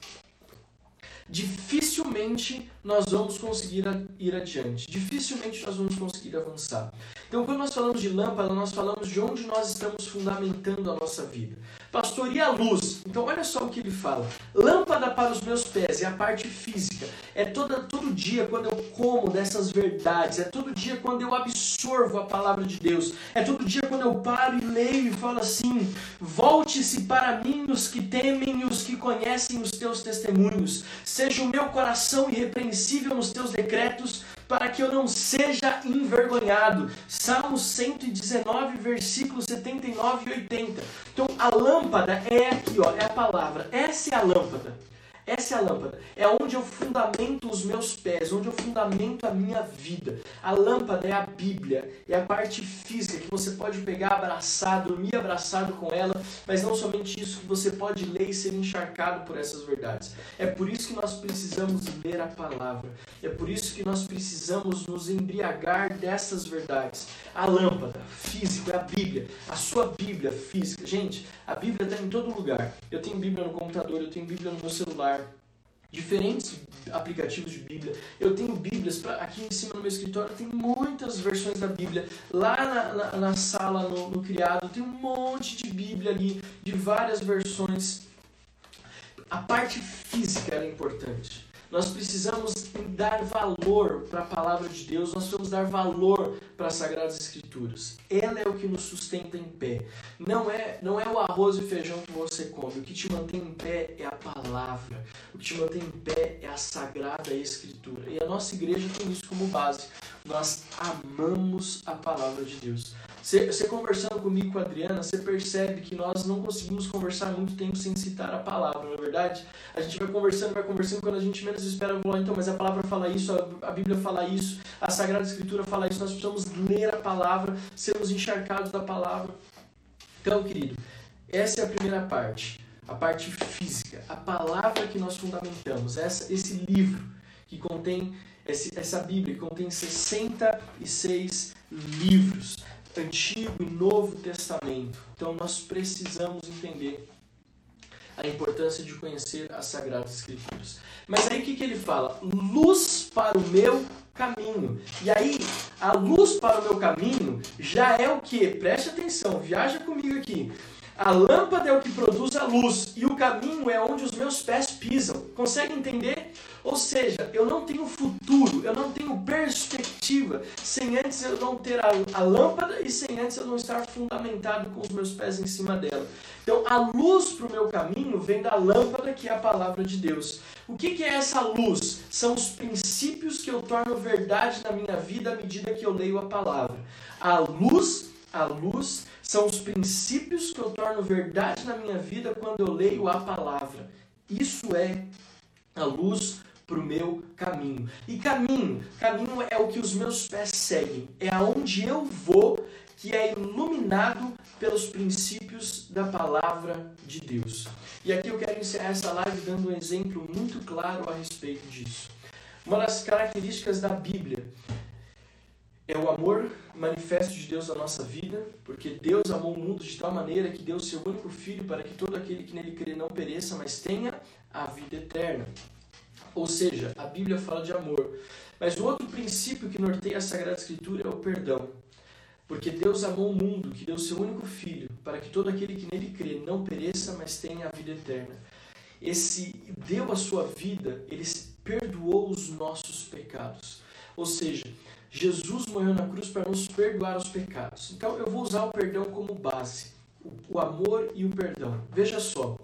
dificilmente nós vamos conseguir ir adiante, dificilmente nós vamos conseguir avançar. Então, quando nós falamos de lâmpada, nós falamos de onde nós estamos fundamentando a nossa vida. Pastor, e a luz? Então, olha só o que ele fala: lâmpada para os meus pés é a parte física, é toda, todo dia quando eu como dessas verdades, é todo dia quando eu absorvo a palavra de Deus, é todo dia quando eu paro e leio e falo assim: volte-se para mim os que temem e os que conhecem os teus testemunhos, seja o meu coração irrepreensível nos teus decretos, para que eu não seja envergonhado. Salmo 119, versículos 79 e 80. Então a lâmpada é aqui, ó, é a palavra. Essa é a lâmpada. Essa é a lâmpada. É onde eu fundamento os meus pés, onde eu fundamento a minha vida. A lâmpada é a Bíblia, é a parte física que você pode pegar, abraçar, dormir abraçado com ela, mas não somente isso, que você pode ler e ser encharcado por essas verdades. É por isso que nós precisamos ler a palavra. É por isso que nós precisamos nos embriagar dessas verdades. A lâmpada física é a Bíblia, a sua Bíblia física. Gente, a Bíblia está em todo lugar. Eu tenho Bíblia no computador, eu tenho Bíblia no meu celular diferentes aplicativos de Bíblia. Eu tenho Bíblias pra, aqui em cima no meu escritório, tem muitas versões da Bíblia. Lá na, na, na sala, no, no criado, tem um monte de Bíblia ali, de várias versões. A parte física é importante. Nós precisamos dar valor para a palavra de Deus, nós precisamos dar valor para as Sagradas Escrituras. Ela é o que nos sustenta em pé. Não é, não é o arroz e feijão que você come. O que te mantém em pé é a palavra. O que te mantém em pé é a Sagrada Escritura. E a nossa igreja tem isso como base. Nós amamos a palavra de Deus. Você, você conversando comigo com a Adriana, você percebe que nós não conseguimos conversar muito tempo sem citar a palavra, não é verdade? A gente vai conversando, vai conversando, quando a gente menos espera, falar, então, mas a palavra fala isso, a, a Bíblia fala isso, a Sagrada Escritura fala isso, nós precisamos ler a palavra, sermos encharcados da palavra. Então, querido, essa é a primeira parte, a parte física, a palavra que nós fundamentamos, essa, esse livro que contém, esse, essa Bíblia que contém 66 livros. Antigo e Novo Testamento. Então nós precisamos entender a importância de conhecer as Sagradas Escrituras. Mas aí o que, que ele fala? Luz para o meu caminho. E aí, a luz para o meu caminho já é o que? Preste atenção, viaja comigo aqui. A lâmpada é o que produz a luz e o caminho é onde os meus pés pisam. Consegue entender? Ou seja, eu não tenho futuro, eu não tenho perspectiva sem antes eu não ter a, a lâmpada e sem antes eu não estar fundamentado com os meus pés em cima dela. Então, a luz para o meu caminho vem da lâmpada que é a palavra de Deus. O que, que é essa luz? São os princípios que eu torno verdade na minha vida à medida que eu leio a palavra. A luz, a luz são os princípios que eu torno verdade na minha vida quando eu leio a palavra. Isso é a luz para o meu caminho. E caminho, caminho é o que os meus pés seguem, é aonde eu vou, que é iluminado pelos princípios da palavra de Deus. E aqui eu quero encerrar essa live dando um exemplo muito claro a respeito disso. Uma das características da Bíblia é o amor manifesto de Deus na nossa vida, porque Deus amou o mundo de tal maneira que deu seu único filho para que todo aquele que nele crê não pereça, mas tenha a vida eterna. Ou seja, a Bíblia fala de amor. Mas o outro princípio que norteia a Sagrada Escritura é o perdão. Porque Deus amou o mundo, que deu seu único filho, para que todo aquele que nele crê não pereça, mas tenha a vida eterna. Esse deu a sua vida, ele perdoou os nossos pecados. Ou seja, Jesus morreu na cruz para nos perdoar os pecados. Então eu vou usar o perdão como base, o amor e o perdão. Veja só,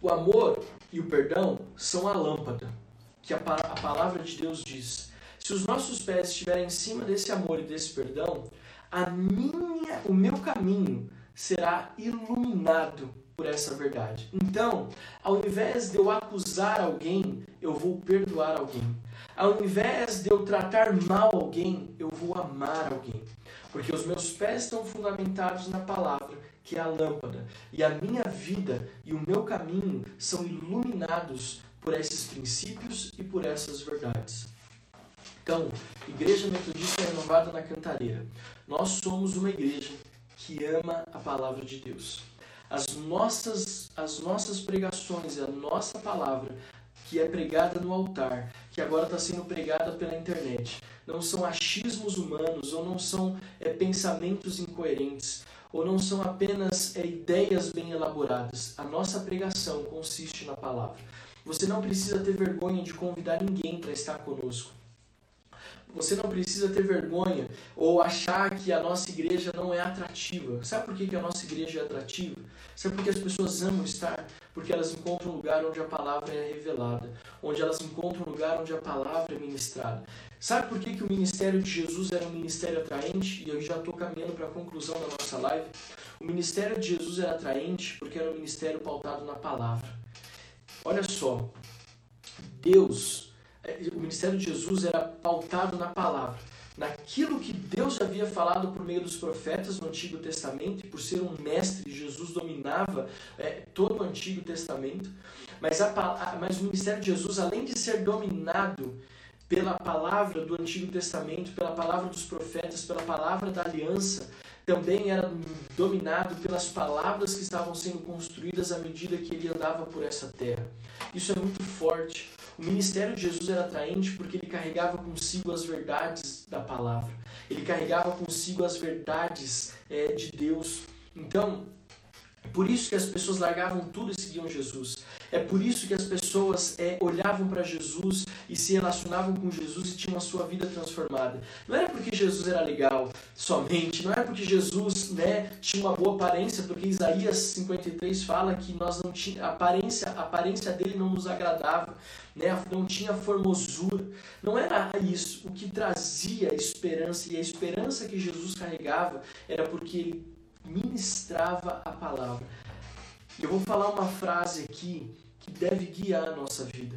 o amor e o perdão são a lâmpada, que a, palavra de Deus diz. Se os nossos pés estiverem em cima desse amor e desse perdão, a minha, o meu caminho será iluminado por essa verdade. Então, ao invés de eu acusar alguém, eu vou perdoar alguém. Ao invés de eu tratar mal alguém, eu vou amar alguém. Porque os meus pés estão fundamentados na palavra, que é a lâmpada, e a minha vida e o meu caminho são iluminados por esses princípios e por essas verdades. Então, Igreja Metodista Renovada na Cantareira. Nós somos uma igreja que ama a palavra de Deus. As nossas, as nossas pregações, a nossa palavra, que é pregada no altar, que agora está sendo pregada pela internet, não são achismos humanos ou não são é, pensamentos incoerentes ou não são apenas é, ideias bem elaboradas. A nossa pregação consiste na palavra. Você não precisa ter vergonha de convidar ninguém para estar conosco. Você não precisa ter vergonha ou achar que a nossa igreja não é atrativa. Sabe por que, a nossa igreja é atrativa? Sabe por que as pessoas amam estar? Porque elas encontram um lugar onde a palavra é revelada, onde elas encontram um lugar onde a palavra é ministrada. Sabe por que, o ministério de Jesus era um ministério atraente? E eu já estou caminhando para a conclusão da nossa live. O ministério de Jesus era atraente porque era um ministério pautado na palavra. Olha só, Deus o ministério de Jesus era pautado na palavra, naquilo que Deus havia falado por meio dos profetas no Antigo Testamento, e por ser um mestre, Jesus dominava é, todo o Antigo Testamento, mas, a, mas o ministério de Jesus, além de ser dominado pela palavra do Antigo Testamento, pela palavra dos profetas, pela palavra da aliança, também era dominado pelas palavras que estavam sendo construídas à medida que ele andava por essa terra. Isso é muito forte. O ministério de Jesus era atraente porque ele carregava consigo as verdades da palavra. Ele carregava consigo as verdades é, de Deus. Então, por isso que as pessoas largavam tudo e seguiam Jesus. É por isso que as pessoas é, olhavam para Jesus e se relacionavam com Jesus e tinham a sua vida transformada. Não era porque Jesus era legal somente, não era porque Jesus né, tinha uma boa aparência, porque Isaías 53 fala que nós não tinha, a, aparência, a aparência dele não nos agradava, né, não tinha formosura. Não era isso. O que trazia esperança e a esperança que Jesus carregava era porque ele ministrava a palavra. Eu vou falar uma frase aqui que deve guiar a nossa vida.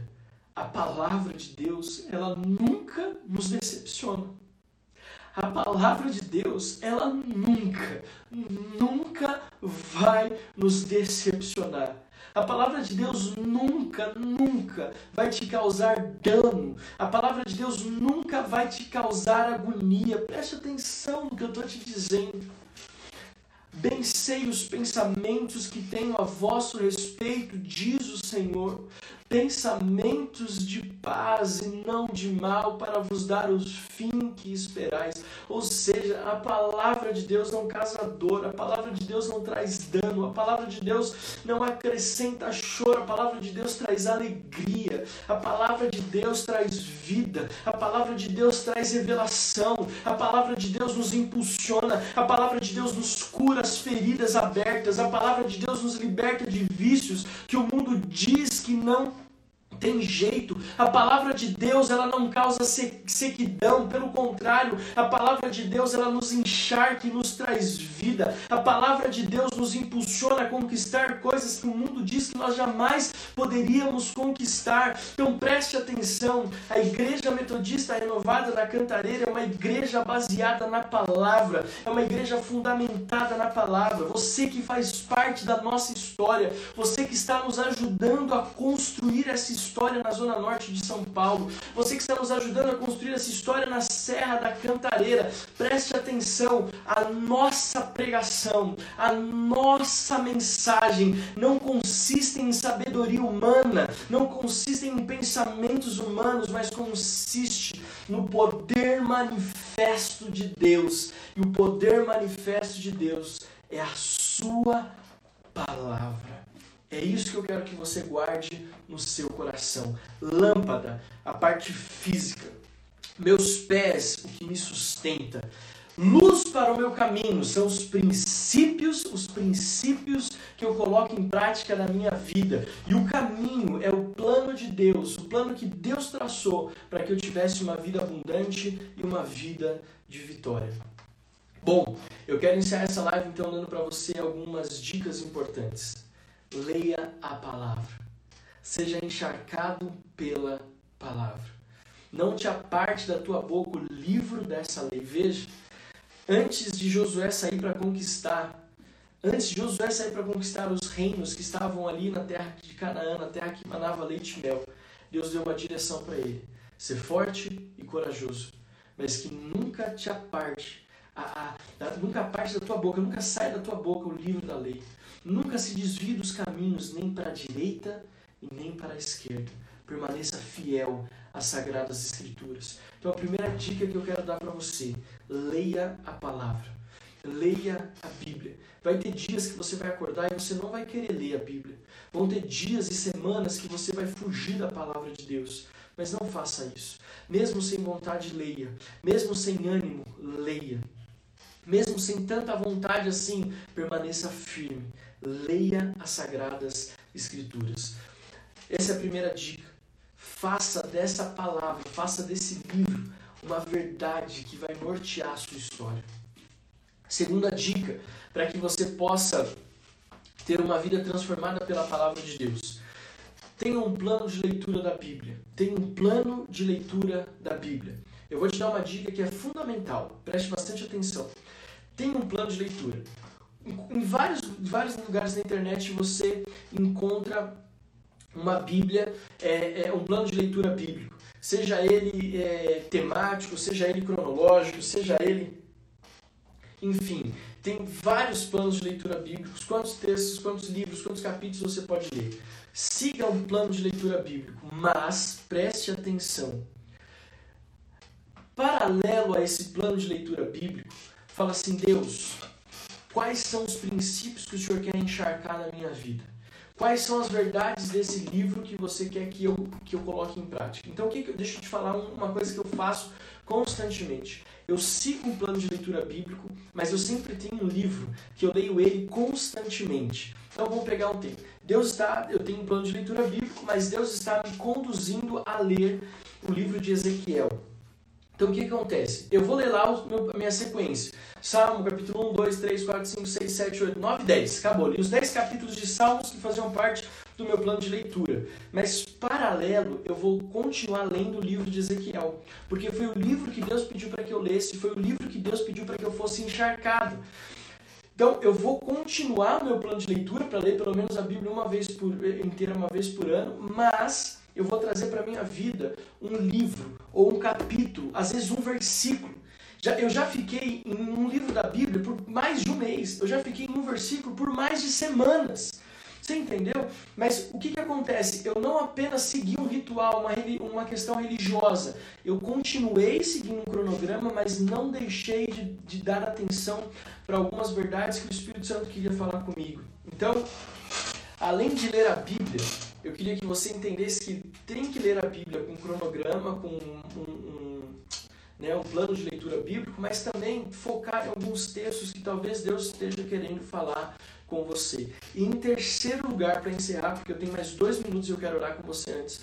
A palavra de Deus, ela nunca nos decepciona. A palavra de Deus, ela nunca, nunca vai nos decepcionar. A palavra de Deus nunca, nunca vai te causar dano. A palavra de Deus nunca vai te causar agonia. Preste atenção no que eu estou te dizendo. Bem sei os pensamentos que tenho a vosso respeito, diz o Senhor, pensamentos de paz e não de mal, para vos dar o fim que esperais. Ou seja, a palavra de Deus não causa dor, a palavra de Deus não traz dano, a palavra de Deus não acrescenta choro, a palavra de Deus traz alegria, a palavra de Deus traz vida, a palavra de Deus traz revelação, a palavra de Deus nos impulsiona, a palavra de Deus nos cura as feridas abertas, a palavra de Deus nos liberta de vícios que o mundo diz que não tem jeito. A palavra de Deus, ela não causa sequidão, pelo contrário, a palavra de Deus, ela nos encharca e nos traz vida. A palavra de Deus nos impulsiona a conquistar coisas que o mundo diz que nós jamais poderíamos conquistar. Então preste atenção, a igreja metodista renovada da Cantareira é uma igreja baseada na palavra, é uma igreja fundamentada na palavra. Você que faz parte da nossa história, você que está nos ajudando a construir essa história história na zona norte de São Paulo, você que está nos ajudando a construir essa história na Serra da Cantareira, preste atenção, a nossa pregação, a nossa mensagem não consiste em sabedoria humana, não consiste em pensamentos humanos, mas consiste no poder manifesto de Deus. E o poder manifesto de Deus é a sua palavra. É isso que eu quero que você guarde no seu coração. Lâmpada, a parte física. Meus pés, o que me sustenta. Luz para o meu caminho são os princípios, os princípios que eu coloco em prática na minha vida. E o caminho é o plano de Deus, o plano que Deus traçou para que eu tivesse uma vida abundante e uma vida de vitória. Bom, eu quero iniciar essa live então dando para você algumas dicas importantes leia a palavra. Seja encharcado pela palavra. Não te aparte da tua boca o livro dessa lei. Veja, antes de Josué sair para conquistar, antes de Josué sair para conquistar os reinos que estavam ali na terra de Canaã, na terra que manava leite e mel, Deus deu uma direção para ele: ser forte e corajoso, mas que nunca te aparte, a, a, nunca aparte da tua boca, nunca saia da tua boca o livro da lei. Nunca se desvie dos caminhos, nem para a direita e nem para a esquerda. Permaneça fiel às Sagradas Escrituras. Então, a primeira dica que eu quero dar para você: leia a palavra. Leia a Bíblia. Vai ter dias que você vai acordar e você não vai querer ler a Bíblia. Vão ter dias e semanas que você vai fugir da palavra de Deus. Mas não faça isso. Mesmo sem vontade, leia. Mesmo sem ânimo, leia. Mesmo sem tanta vontade assim, permaneça firme leia as sagradas escrituras. Essa é a primeira dica. Faça dessa palavra, faça desse livro uma verdade que vai nortear a sua história. Segunda dica, para que você possa ter uma vida transformada pela palavra de Deus. Tenha um plano de leitura da Bíblia. Tenha um plano de leitura da Bíblia. Eu vou te dar uma dica que é fundamental. Preste bastante atenção. Tenha um plano de leitura em vários, vários lugares na internet você encontra uma Bíblia, é, é um plano de leitura bíblico. Seja ele é, temático, seja ele cronológico, seja ele. Enfim, tem vários planos de leitura bíblicos. Quantos textos, quantos livros, quantos capítulos você pode ler? Siga um plano de leitura bíblico, mas preste atenção. Paralelo a esse plano de leitura bíblico, fala assim: Deus, Quais são os princípios que o Senhor quer encharcar na minha vida? Quais são as verdades desse livro que você quer que eu, que eu coloque em prática? Então, que, deixa eu te falar uma coisa que eu faço constantemente. Eu sigo um plano de leitura bíblico, mas eu sempre tenho um livro que eu leio ele constantemente. Então vamos pegar um tempo. Deus está, eu tenho um plano de leitura bíblico, mas Deus está me conduzindo a ler o livro de Ezequiel. Então o que, acontece? Eu vou ler lá a minha sequência. Salmo, capítulo 1, 2, 3, 4, 5, 6, 7, 8, 9, 10. Acabou. Li os 10 capítulos de Salmos que faziam parte do meu plano de leitura. Mas, paralelo, eu vou continuar lendo o livro de Ezequiel. Porque foi o livro que Deus pediu para que eu lesse, foi o livro que Deus pediu para que eu fosse encharcado. Então, eu vou continuar meu plano de leitura para ler pelo menos a Bíblia uma vez por inteira, uma vez por ano, mas eu vou trazer para minha vida um livro ou um capítulo, às vezes um versículo Já, eu já fiquei em um livro da Bíblia por mais de um mês. Eu já fiquei em um versículo por mais de semanas. Você entendeu? Mas o que, que acontece? Eu não apenas segui um ritual, uma, uma questão religiosa. Eu continuei seguindo um cronograma, mas não deixei de, de dar atenção para algumas verdades que o Espírito Santo queria falar comigo. Então, além de ler a Bíblia, eu queria que você entendesse que tem que ler a Bíblia com um cronograma, com um, um, né, um plano de leitura bíblico, mas também focar em alguns textos que talvez Deus esteja querendo falar com você. E em terceiro lugar, para encerrar, porque eu tenho mais dois minutos e eu quero orar com você antes.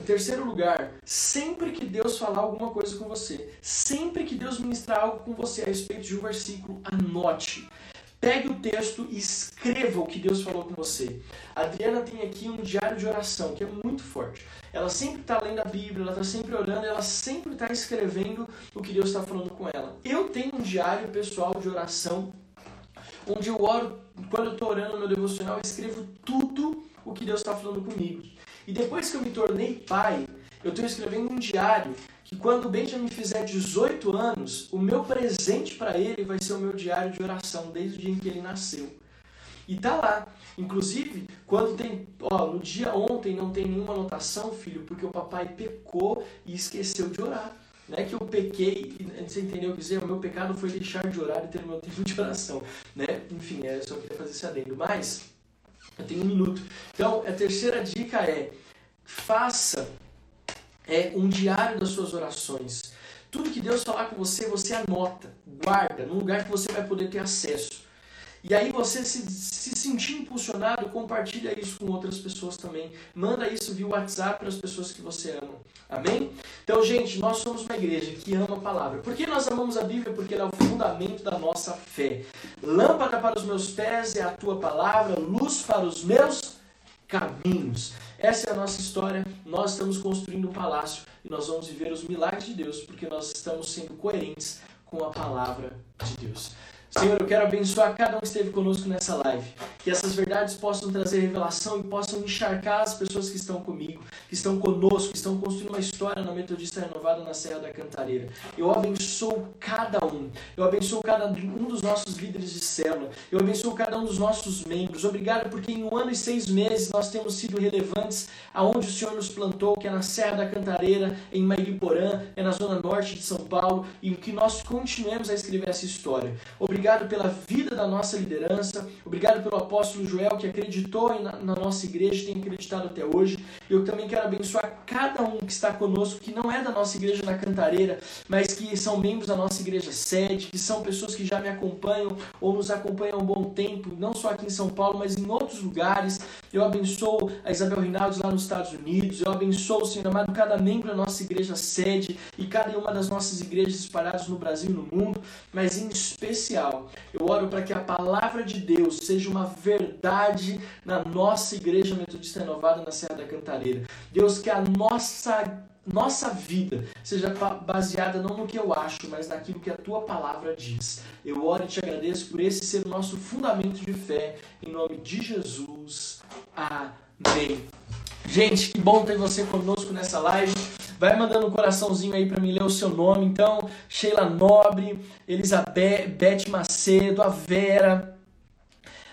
Em terceiro lugar, sempre que Deus falar alguma coisa com você, sempre que Deus ministrar algo com você a respeito de um versículo, anote. Pegue o texto e escreva o que Deus falou com você. A Adriana tem aqui um diário de oração que é muito forte. Ela sempre está lendo a Bíblia, ela está sempre orando, ela sempre está escrevendo o que Deus está falando com ela. Eu tenho um diário pessoal de oração onde eu oro, quando eu estou orando no meu devocional, eu escrevo tudo o que Deus está falando comigo. E depois que eu me tornei pai, eu estou escrevendo um diário que quando o Benjamin fizer 18 anos, o meu presente para ele vai ser o meu diário de oração desde o dia em que ele nasceu. E tá lá. Inclusive, quando tem, ó, no dia ontem não tem nenhuma anotação, filho, porque o papai pecou e esqueceu de orar. Não é que eu pequei, você entendeu o que dizer? O meu pecado foi deixar de orar e ter o meu tempo de oração. Né? Enfim, é, eu só queria fazer esse adendo. Mas, eu tenho um minuto. Então, a terceira dica é: faça é, um diário das suas orações. Tudo que Deus falar com você, você anota, guarda, num lugar que você vai poder ter acesso. E aí você se, se sentir impulsionado, compartilha isso com outras pessoas também. Manda isso via WhatsApp para as pessoas que você ama. Amém? Então, gente, nós somos uma igreja que ama a palavra. Por que nós amamos a Bíblia? Porque ela é o fundamento da nossa fé. Lâmpada para os meus pés é a tua palavra, luz para os meus caminhos. Essa é a nossa história. Nós estamos construindo um palácio e nós vamos viver os milagres de Deus porque nós estamos sendo coerentes com a palavra de Deus. Senhor, eu quero abençoar cada um que esteve conosco nessa live. Que essas verdades possam trazer revelação e possam encharcar as pessoas que estão comigo, que estão conosco, que estão construindo uma história na Metodista Renovada na Serra da Cantareira. Eu abençoo cada um. Eu abençoo cada um dos nossos líderes de célula. Eu abençoo cada um dos nossos membros. Obrigado porque em um ano e seis meses nós temos sido relevantes aonde o Senhor nos plantou, que é na Serra da Cantareira, em Mairiporã, é na zona norte de São Paulo, e que nós continuemos a escrever essa história. Obrigado Obrigado pela vida da nossa liderança. Obrigado pelo apóstolo Joel que acreditou na, nossa igreja, tem acreditado até hoje. Eu também quero abençoar cada um que está conosco, que não é da nossa igreja na Cantareira, mas que são membros da nossa igreja sede, que são pessoas que já me acompanham ou nos acompanham há um bom tempo, não só aqui em São Paulo, mas em outros lugares. Eu abençoo a Isabel Rinaldi lá nos Estados Unidos. Eu abençoo, Senhor amado, cada membro da nossa igreja sede e cada uma das nossas igrejas espalhadas no Brasil e no mundo, mas em especial eu oro para que a palavra de Deus seja uma verdade na nossa igreja metodista renovada na Serra da Cantareira. Deus, que a nossa nossa vida seja baseada não no que eu acho, mas naquilo que a tua palavra diz. Eu oro e te agradeço por esse ser o nosso fundamento de fé, em nome de Jesus. Amém. Gente, que bom ter você conosco nessa live. Vai mandando um coraçãozinho aí para mim ler o seu nome. Então, Sheila Nobre, Elizabeth Beth Macedo, a Vera,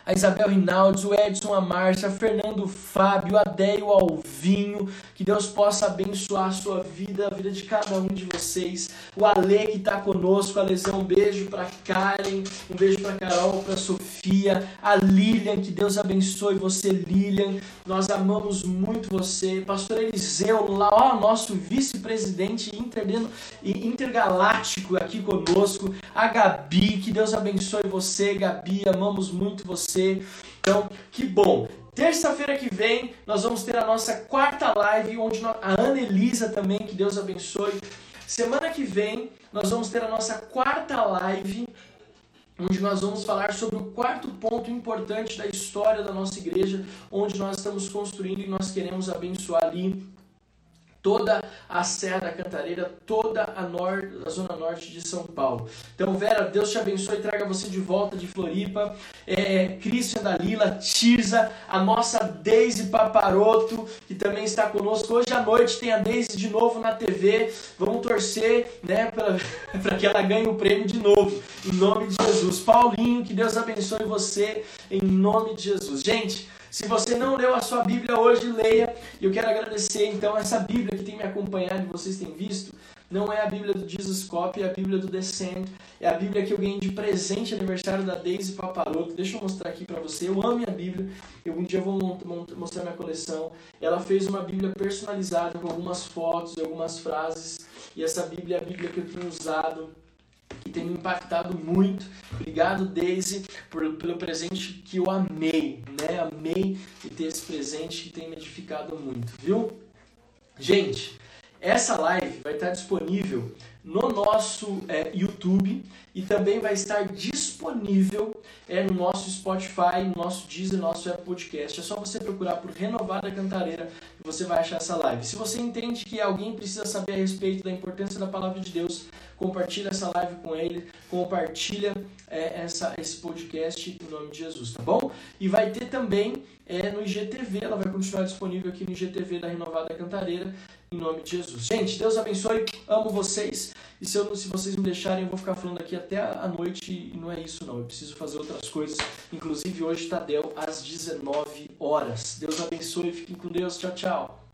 a Isabel Rinaldes, o Edson, a Márcia, Fernando Fábio, a Déio Alvinho, que Deus possa abençoar a sua vida, a vida de cada um de vocês. O Ale que está conosco, a Lesão, um beijo para Karen, um beijo para Carol, para Sofia, a Lilian, que Deus abençoe você, Lilian. Nós amamos muito você. Pastor Eliseu, lá, ó, nosso vice-presidente intergaláctico aqui conosco. A Gabi, que Deus abençoe você, Gabi, amamos muito você você. Então, que bom. Terça-feira que vem nós vamos ter a nossa quarta live, onde a Ana Elisa também, que Deus abençoe. Semana que vem nós vamos ter a nossa quarta live, onde nós vamos falar sobre o quarto ponto importante da história da nossa igreja, onde nós estamos construindo e nós queremos abençoar ali toda a Serra da Cantareira, toda a, nor a zona norte de São Paulo. Então, Vera, Deus te abençoe e traga você de volta de Floripa. É, Christian Dalila, Tirza, a nossa Deise Paparoto, que também está conosco. Hoje à noite tem a Deise de novo na TV. Vamos torcer né, para que ela ganhe o prêmio de novo, em nome de Jesus. Paulinho, que Deus abençoe você, em nome de Jesus. Gente, se você não leu a sua Bíblia hoje, leia. E eu quero agradecer então essa Bíblia que tem me acompanhado vocês têm visto. Não é a Bíblia do Jesus Cop, é a Bíblia do Descend. É a Bíblia que eu ganhei de presente aniversário da Daisy Paparoto. Deixa eu mostrar aqui para você. Eu amo a Bíblia. Eu um dia vou mostrar minha coleção. Ela fez uma Bíblia personalizada com algumas fotos e algumas frases. E essa Bíblia é a Bíblia que eu tenho usado que tem me impactado muito. Obrigado, Daisy, por, pelo presente que eu amei, né? Amei de ter esse presente que tem me edificado muito, viu? Gente, essa live vai estar disponível no nosso é, YouTube e também vai estar disponível é, no nosso Spotify, no nosso Deezer, no nosso Apple Podcast. É só você procurar por Renovada Cantareira e você vai achar essa live. Se você entende que alguém precisa saber a respeito da importância da palavra de Deus, compartilha essa live com ele, compartilha é, essa, esse podcast em nome de Jesus, tá bom? E vai ter também é, no IGTV, ela vai continuar disponível aqui no IGTV da Renovada Cantareira, em nome de Jesus. Gente, Deus abençoe, amo vocês. E se, eu, se vocês me deixarem, eu vou ficar falando aqui até a noite e não é isso não. Eu preciso fazer outras coisas. Inclusive hoje, Tadel, às 19 horas. Deus abençoe, fiquem com Deus. Tchau, tchau.